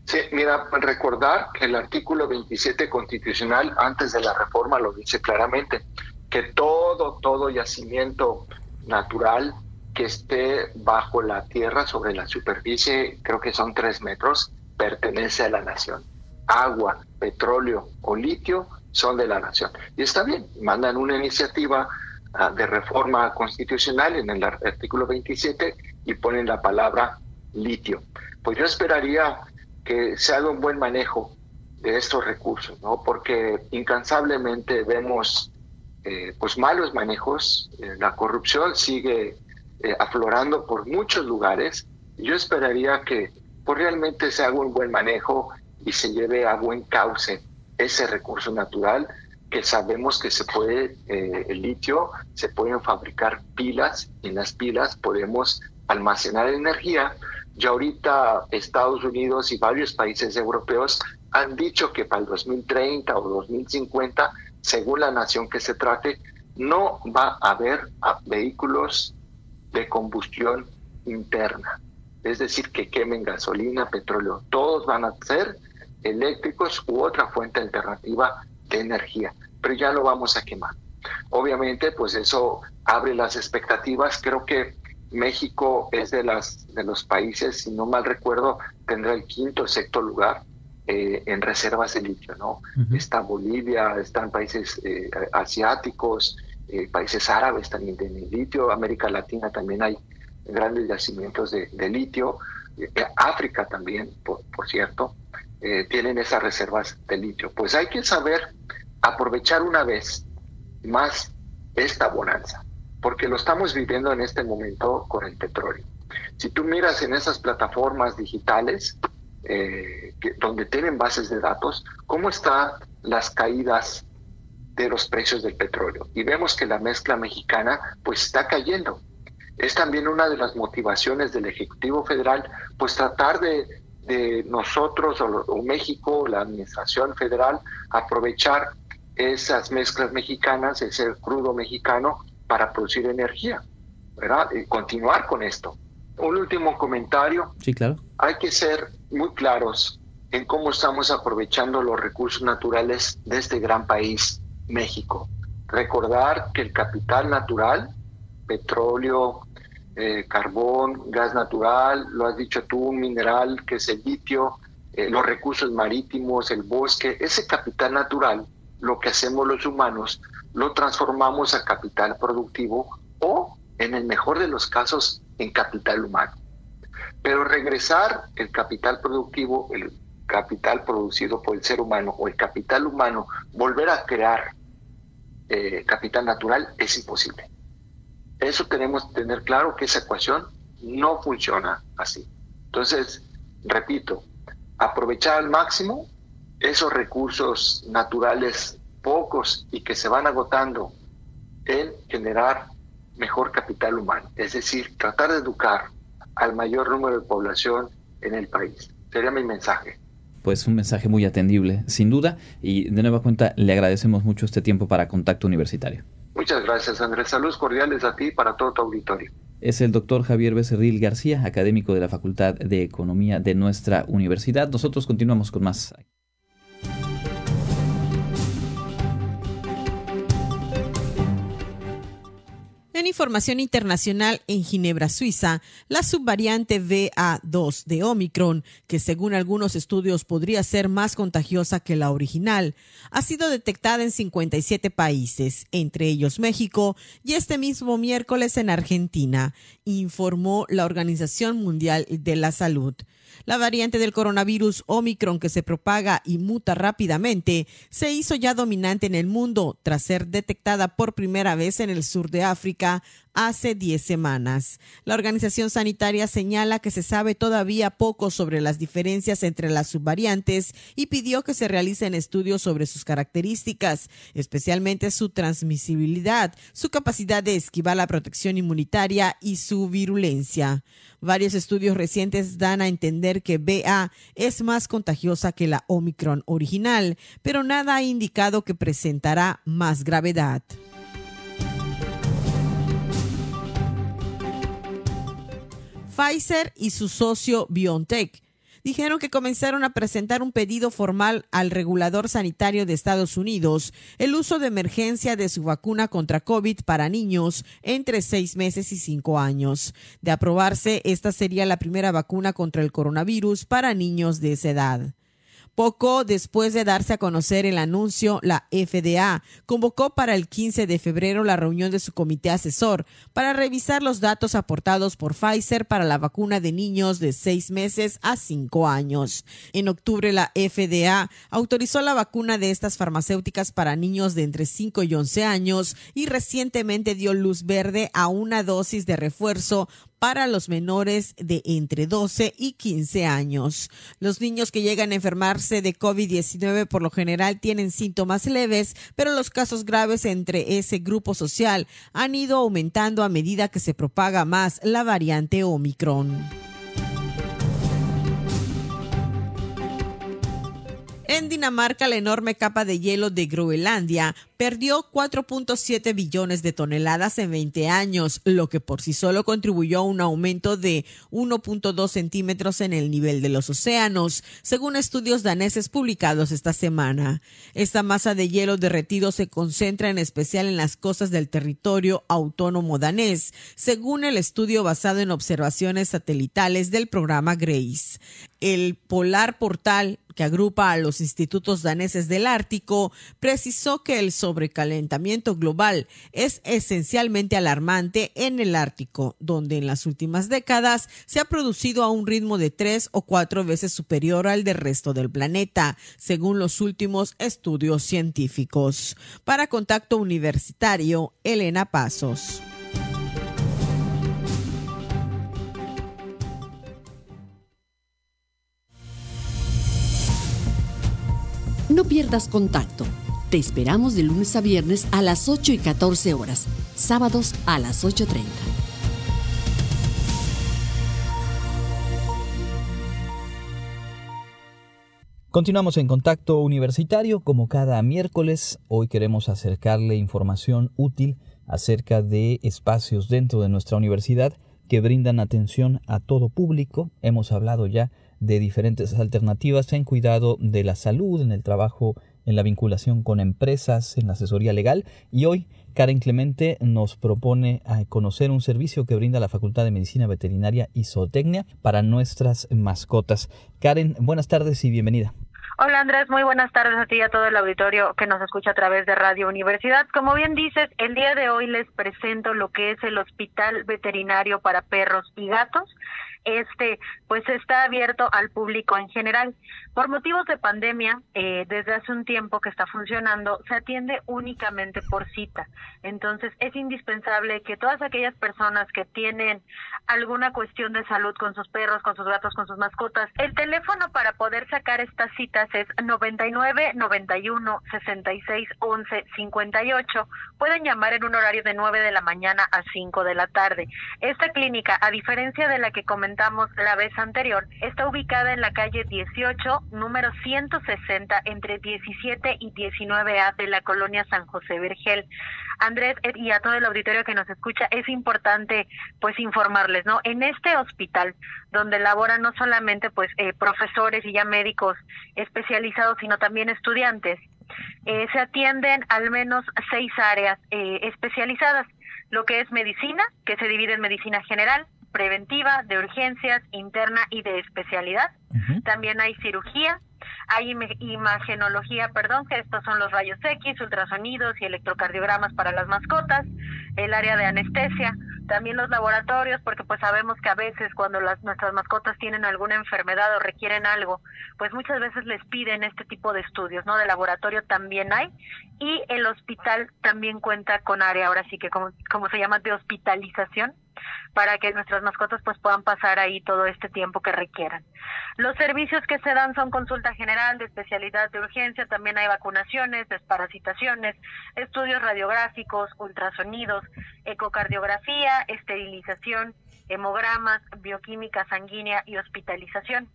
Speaker 12: Sí, mira, recordar que el artículo 27 constitucional antes de la reforma lo dice claramente, que todo, todo yacimiento natural que esté bajo la tierra, sobre la superficie, creo que son tres metros, pertenece a la nación. Agua, petróleo o litio son de la nación. Y está bien, mandan una iniciativa ah, de reforma constitucional en el artículo 27 y ponen la palabra litio. Pues yo esperaría que se haga un buen manejo de estos recursos, ¿no? Porque incansablemente vemos eh, pues malos manejos, eh, la corrupción sigue eh, aflorando por muchos lugares. Yo esperaría que pues, realmente se haga un buen manejo y se lleve a buen cauce ese recurso natural que sabemos que se puede, el litio, se pueden fabricar pilas, y en las pilas podemos almacenar energía. Ya ahorita Estados Unidos y varios países europeos han dicho que para el 2030 o 2050 según la nación que se trate, no va a haber vehículos de combustión interna, es decir, que quemen gasolina, petróleo, todos van a ser eléctricos u otra fuente alternativa de energía, pero ya lo vamos a quemar. Obviamente, pues eso abre las expectativas. Creo que México es de las de los países, si no mal recuerdo, tendrá el quinto o sexto lugar eh, en reservas de litio, ¿no? Está Bolivia, están países eh, asiáticos, eh, países árabes también tienen litio, América Latina también hay grandes yacimientos de, litio, África también, por, cierto, tienen esas reservas de litio. Pues hay que saber aprovechar una vez más esta bonanza, porque lo estamos viviendo en este momento con el petróleo. Si tú miras en esas plataformas digitales, eh, donde tienen bases de datos, cómo están las caídas de los precios del petróleo. Y vemos que la mezcla mexicana pues está cayendo. Es también una de las motivaciones del Ejecutivo Federal, pues tratar de, de nosotros o, México, la Administración Federal, aprovechar esas mezclas mexicanas, ese crudo mexicano, para producir energía, ¿verdad? Y continuar con esto. Un último comentario.
Speaker 1: Sí, claro.
Speaker 12: Hay que ser muy claros en cómo estamos aprovechando los recursos naturales de este gran país, México. Recordar que el capital natural, petróleo, eh, carbón, gas natural, lo has dicho tú, un mineral que es el litio, eh, los recursos marítimos, el bosque, ese capital natural, lo que hacemos los humanos, lo transformamos a capital productivo o, en el mejor de los casos, en capital humano. Pero regresar el capital productivo, el capital producido por el ser humano o el capital humano, volver a crear eh, capital natural es imposible. Eso tenemos que tener claro que esa ecuación no funciona así. Entonces, repito, aprovechar al máximo esos recursos naturales pocos y que se van agotando en generar mejor capital humano. Es decir, tratar de educar al mayor número de población en el país. Sería mi mensaje.
Speaker 1: Pues un mensaje muy atendible, sin duda, y de nueva cuenta le agradecemos mucho este tiempo para Contacto Universitario.
Speaker 12: Muchas gracias, Andrés. Saludos cordiales a ti y para todo tu auditorio.
Speaker 1: Es el doctor Javier Becerril García, académico de la Facultad de Economía de nuestra universidad. Nosotros continuamos con más.
Speaker 11: En información internacional, en Ginebra, Suiza, la subvariante BA2 de Omicron, que según algunos estudios podría ser más contagiosa que la original, ha sido detectada en 57 países, entre ellos México, y este mismo miércoles en Argentina, informó la Organización Mundial de la Salud. La variante del coronavirus Omicron que se propaga y muta rápidamente se hizo ya dominante en el mundo tras ser detectada por primera vez en el sur de África hace 10 semanas. La Organización Sanitaria señala que se sabe todavía poco sobre las diferencias entre las subvariantes y pidió que se realicen estudios sobre sus características, especialmente su transmisibilidad, su capacidad de esquivar la protección inmunitaria y su virulencia. Varios estudios recientes dan a entender que BA es más contagiosa que la Omicron original, pero nada ha indicado que presentará más gravedad. Pfizer y su socio BioNTech dijeron que comenzaron a presentar un pedido formal al regulador sanitario de Estados Unidos el uso de emergencia de su vacuna contra COVID para niños entre seis meses y cinco años. De aprobarse, esta sería la primera vacuna contra el coronavirus para niños de esa edad. Poco después de darse a conocer el anuncio, la FDA convocó para el 15 de febrero la reunión de su comité asesor para revisar los datos aportados por Pfizer para la vacuna de niños de seis meses a cinco años. En octubre, la FDA autorizó la vacuna de estas farmacéuticas para niños de entre 5 y 11 años y recientemente dio luz verde a una dosis de refuerzo para los menores de entre 12 y 15 años. Los niños que llegan a enfermarse de COVID-19 por lo general tienen síntomas leves, pero los casos graves entre ese grupo social han ido aumentando a medida que se propaga más la variante Omicron. En Dinamarca, la enorme capa de hielo de Groenlandia perdió 4.7 billones de toneladas en 20 años, lo que por sí solo contribuyó a un aumento de 1.2 centímetros en el nivel de los océanos, según estudios daneses publicados esta semana. Esta masa de hielo derretido se concentra en especial en las costas del territorio autónomo danés, según el estudio basado en observaciones satelitales del programa GRACE. El Polar Portal que agrupa a los institutos daneses del Ártico, precisó que el sobrecalentamiento global es esencialmente alarmante en el Ártico, donde en las últimas décadas se ha producido a un ritmo de tres o cuatro veces superior al del resto del planeta, según los últimos estudios científicos. Para Contacto Universitario, Elena Pasos.
Speaker 2: No pierdas contacto. Te esperamos de lunes a viernes a las 8 y 14 horas, sábados a las 8.30.
Speaker 1: Continuamos en contacto universitario como cada miércoles. Hoy queremos acercarle información útil acerca de espacios dentro de nuestra universidad que brindan atención a todo público. Hemos hablado ya de diferentes alternativas en cuidado de la salud, en el trabajo, en la vinculación con empresas, en la asesoría legal y hoy Karen Clemente nos propone conocer un servicio que brinda la Facultad de Medicina Veterinaria y Zootecnia para nuestras mascotas. Karen, buenas tardes y bienvenida.
Speaker 13: Hola Andrés, muy buenas tardes a ti y a todo el auditorio que nos escucha a través de Radio Universidad. Como bien dices, el día de hoy les presento lo que es el Hospital Veterinario para Perros y Gatos este pues está abierto al público en general. Por motivos de pandemia, eh, desde hace un tiempo que está funcionando, se atiende únicamente por cita. Entonces es indispensable que todas aquellas personas que tienen alguna cuestión de salud con sus perros, con sus gatos, con sus mascotas, el teléfono para poder sacar estas citas es 99 91 66 11 58. Pueden llamar en un horario de 9 de la mañana a 5 de la tarde. Esta clínica, a diferencia de la que comentamos la vez anterior, está ubicada en la calle 18 número 160 entre 17 y 19A de la colonia San José Vergel. Andrés eh, y a todo el auditorio que nos escucha, es importante pues informarles, ¿no? En este hospital donde laboran no solamente pues eh, profesores y ya médicos especializados, sino también estudiantes, eh, se atienden al menos seis áreas especializadas, lo que es medicina, que se divide en medicina general, preventiva, de urgencias, interna y de especialidad. También hay cirugía, hay imagenología, perdón, que estos son los rayos X, ultrasonidos y electrocardiogramas para las mascotas, el área de anestesia, también los laboratorios, porque pues sabemos que a veces cuando las, nuestras mascotas tienen alguna enfermedad o requieren algo, pues muchas veces les piden este tipo de estudios, ¿no? De laboratorio también hay y el hospital también cuenta con área, ahora sí que como, como se llama, de hospitalización, para que nuestras mascotas pues puedan pasar ahí todo este tiempo que requieran. Los servicios que se dan son consulta general de especialidad de urgencia, también hay vacunaciones, desparasitaciones, estudios radiográficos, ultrasonidos, ecocardiografía, esterilización, hemogramas, bioquímica sanguínea y hospitalización.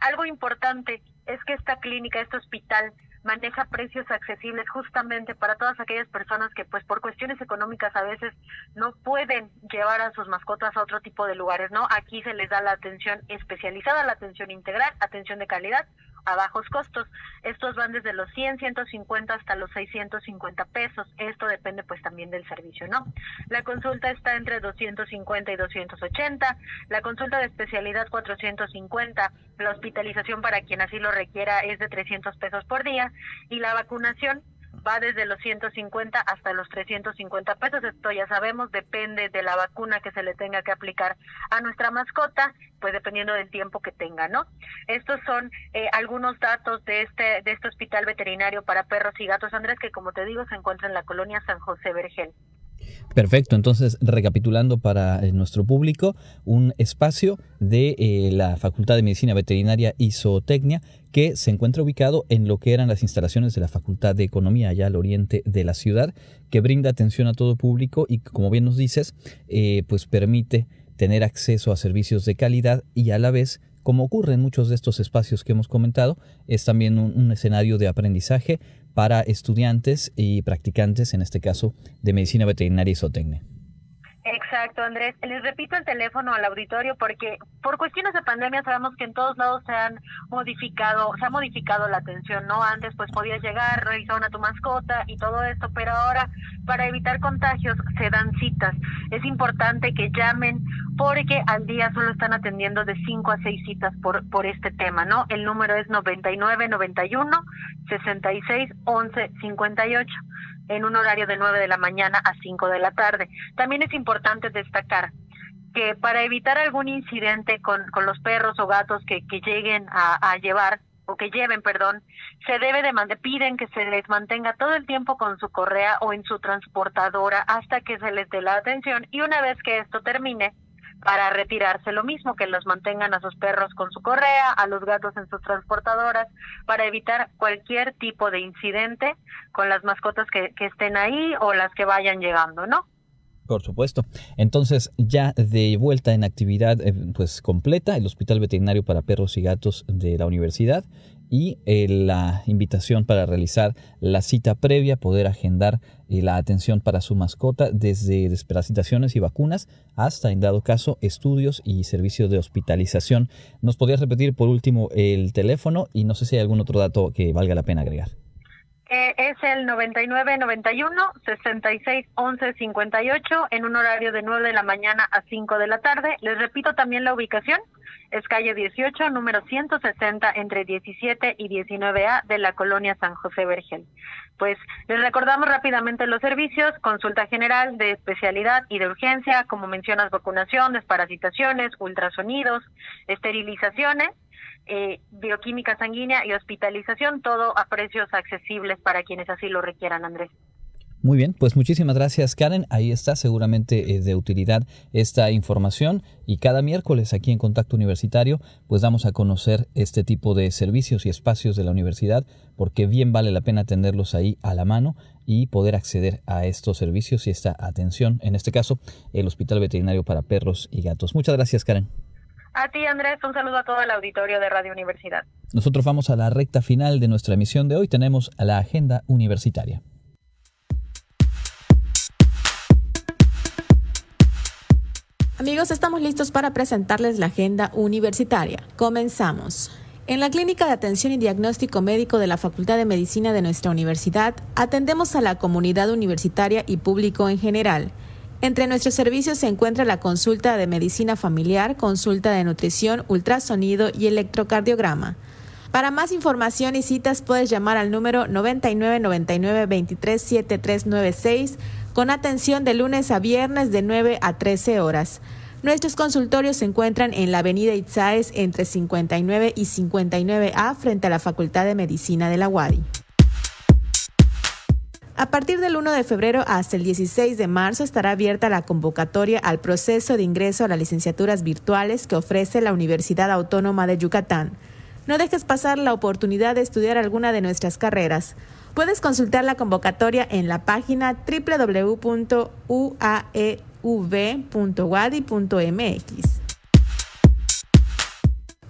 Speaker 13: Algo importante es que esta clínica, este hospital, maneja precios accesibles justamente para todas aquellas personas que pues por cuestiones económicas a veces no pueden llevar a sus mascotas a otro tipo de lugares, ¿no? Aquí se les da la atención especializada, la atención integral, atención de calidad a bajos costos. Estos van desde los 100, 150 hasta los 650 pesos. Esto depende pues también del servicio, ¿no? La consulta está entre 250 y 280, la consulta de especialidad 450, la hospitalización para quien así lo requiera es de 300 pesos por día y la vacunación va desde los 150 hasta los 350 pesos. Esto ya sabemos, depende de la vacuna que se le tenga que aplicar a nuestra mascota, pues dependiendo del tiempo que tenga, ¿no? Estos son eh, algunos datos de este de este hospital veterinario para perros y gatos, Andrés, que como te digo se encuentra en la colonia San José Vergel.
Speaker 1: Perfecto, entonces recapitulando para eh, nuestro público, un espacio de eh, la Facultad de Medicina Veterinaria y Zootecnia que se encuentra ubicado en lo que eran las instalaciones de la Facultad de Economía allá al oriente de la ciudad, que brinda atención a todo público y como bien nos dices, eh, pues permite tener acceso a servicios de calidad y a la vez como ocurre en muchos de estos espacios que hemos comentado, es también un, escenario de aprendizaje para estudiantes y practicantes, en este caso, de medicina veterinaria y zootecnia.
Speaker 13: Exacto, Andrés. Les repito el teléfono al auditorio porque por cuestiones de pandemia sabemos que en todos lados se han modificado, se ha modificado la atención, ¿no? Antes pues podías llegar, revisar a tu mascota y todo esto, pero ahora para evitar contagios se dan citas. Es importante que llamen porque al día solo están atendiendo de 5 a 6 citas por, por este tema, ¿no? El número es 99 91 66 11 58 en un horario de 9 de la mañana a 5 de la tarde. También es importante destacar que para evitar algún incidente con, con los perros o gatos que, que lleguen a, llevar o que lleven, perdón, se debe de piden que se les mantenga todo el tiempo con su correa o en su transportadora hasta que se les dé la atención y una vez que esto termine, para retirarse lo mismo, que los mantengan a sus perros con su correa, a los gatos en sus transportadoras, para evitar cualquier tipo de incidente con las mascotas que, que estén ahí o las que vayan llegando, ¿no?
Speaker 1: Por supuesto. Entonces, ya de vuelta en actividad eh, pues completa, el Hospital Veterinario para Perros y Gatos de la Universidad y eh, la invitación para realizar la cita previa, poder agendar eh, la atención para su mascota desde desparasitaciones y vacunas hasta, en dado caso, estudios y servicios de hospitalización. ¿Nos podrías repetir por último el teléfono y no sé si hay algún otro dato que valga la pena agregar?
Speaker 13: Eh, es el 9991 66 11 58 en un horario de 9 de la mañana a 5 de la tarde. Les repito también la ubicación. Es calle 18, número 160, entre 17 y 19A de la colonia San José Vergel. Pues les recordamos rápidamente los servicios, consulta general de especialidad y de urgencia, como mencionas, vacunación, desparasitaciones, ultrasonidos, esterilizaciones, eh, bioquímica sanguínea y hospitalización, todo a precios accesibles para quienes así lo requieran, Andrés.
Speaker 1: Muy bien, pues muchísimas gracias Karen. Ahí está seguramente eh, de utilidad esta información y cada miércoles aquí en Contacto Universitario pues damos a conocer este tipo de servicios y espacios de la universidad porque bien vale la pena tenerlos ahí a la mano y poder acceder a estos servicios y esta atención, en este caso el Hospital Veterinario para Perros y Gatos. Muchas gracias Karen.
Speaker 13: A ti, Andrés, un saludo a todo el auditorio de Radio Universidad.
Speaker 1: Nosotros vamos a la recta final de nuestra emisión de hoy. Tenemos la agenda universitaria.
Speaker 11: Amigos, estamos listos para presentarles la agenda universitaria. Comenzamos. En la Clínica de Atención y Diagnóstico Médico de la Facultad de Medicina de nuestra universidad, atendemos a la comunidad universitaria y público en general. Entre nuestros servicios se encuentra la consulta de medicina familiar, consulta de nutrición, ultrasonido y electrocardiograma. Para más información y citas puedes llamar al número 9999 237396
Speaker 14: con atención de lunes a viernes de 9 a 13 horas. Nuestros consultorios se encuentran en la avenida Itzaes entre 59 y 59A frente a la Facultad de Medicina de la UADI. A partir del 1 de febrero hasta el 16 de marzo estará abierta la convocatoria al proceso de ingreso a las licenciaturas virtuales que ofrece la Universidad Autónoma de Yucatán. No dejes pasar la oportunidad de estudiar alguna de nuestras carreras. Puedes consultar la convocatoria en la página www.uaev.wadi.mx.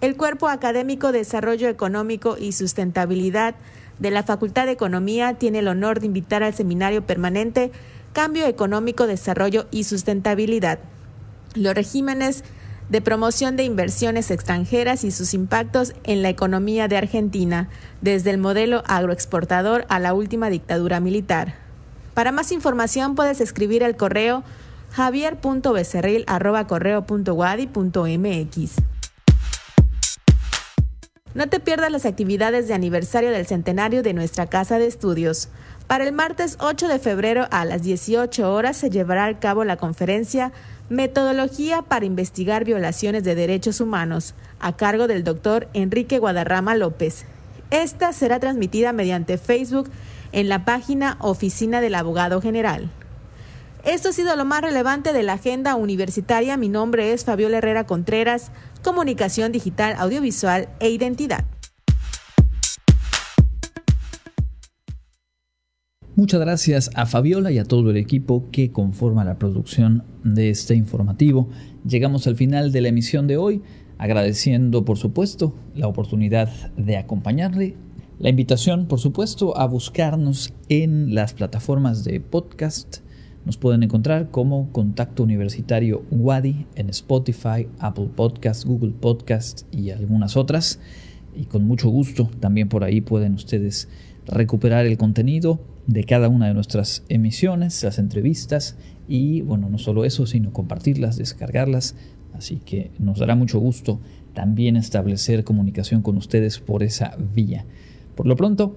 Speaker 14: El Cuerpo Académico Desarrollo Económico y Sustentabilidad de la Facultad de Economía tiene el honor de invitar al seminario permanente Cambio Económico, Desarrollo y Sustentabilidad. Los regímenes de promoción de inversiones extranjeras y sus impactos en la economía de Argentina, desde el modelo agroexportador a la última dictadura militar. Para más información puedes escribir al correo javier.becerril.correo.wadi.mx. No te pierdas las actividades de aniversario del centenario de nuestra casa de estudios. Para el martes 8 de febrero a las 18 horas se llevará a cabo la conferencia Metodología para investigar violaciones de derechos humanos, a cargo del doctor Enrique Guadarrama López. Esta será transmitida mediante Facebook en la página Oficina del Abogado General. Esto ha sido lo más relevante de la agenda universitaria. Mi nombre es Fabiola Herrera Contreras, Comunicación Digital, Audiovisual e Identidad.
Speaker 1: Muchas gracias a Fabiola y a todo el equipo que conforma la producción de este informativo. Llegamos al final de la emisión de hoy, agradeciendo por supuesto la oportunidad de acompañarle, la invitación por supuesto a buscarnos en las plataformas de podcast nos pueden encontrar como Contacto Universitario Wadi en Spotify, Apple Podcast, Google Podcast y algunas otras. Y con mucho gusto también por ahí pueden ustedes recuperar el contenido de cada una de nuestras emisiones, las entrevistas y bueno, no solo eso, sino compartirlas, descargarlas. Así que nos dará mucho gusto también establecer comunicación con ustedes por esa vía. Por lo pronto,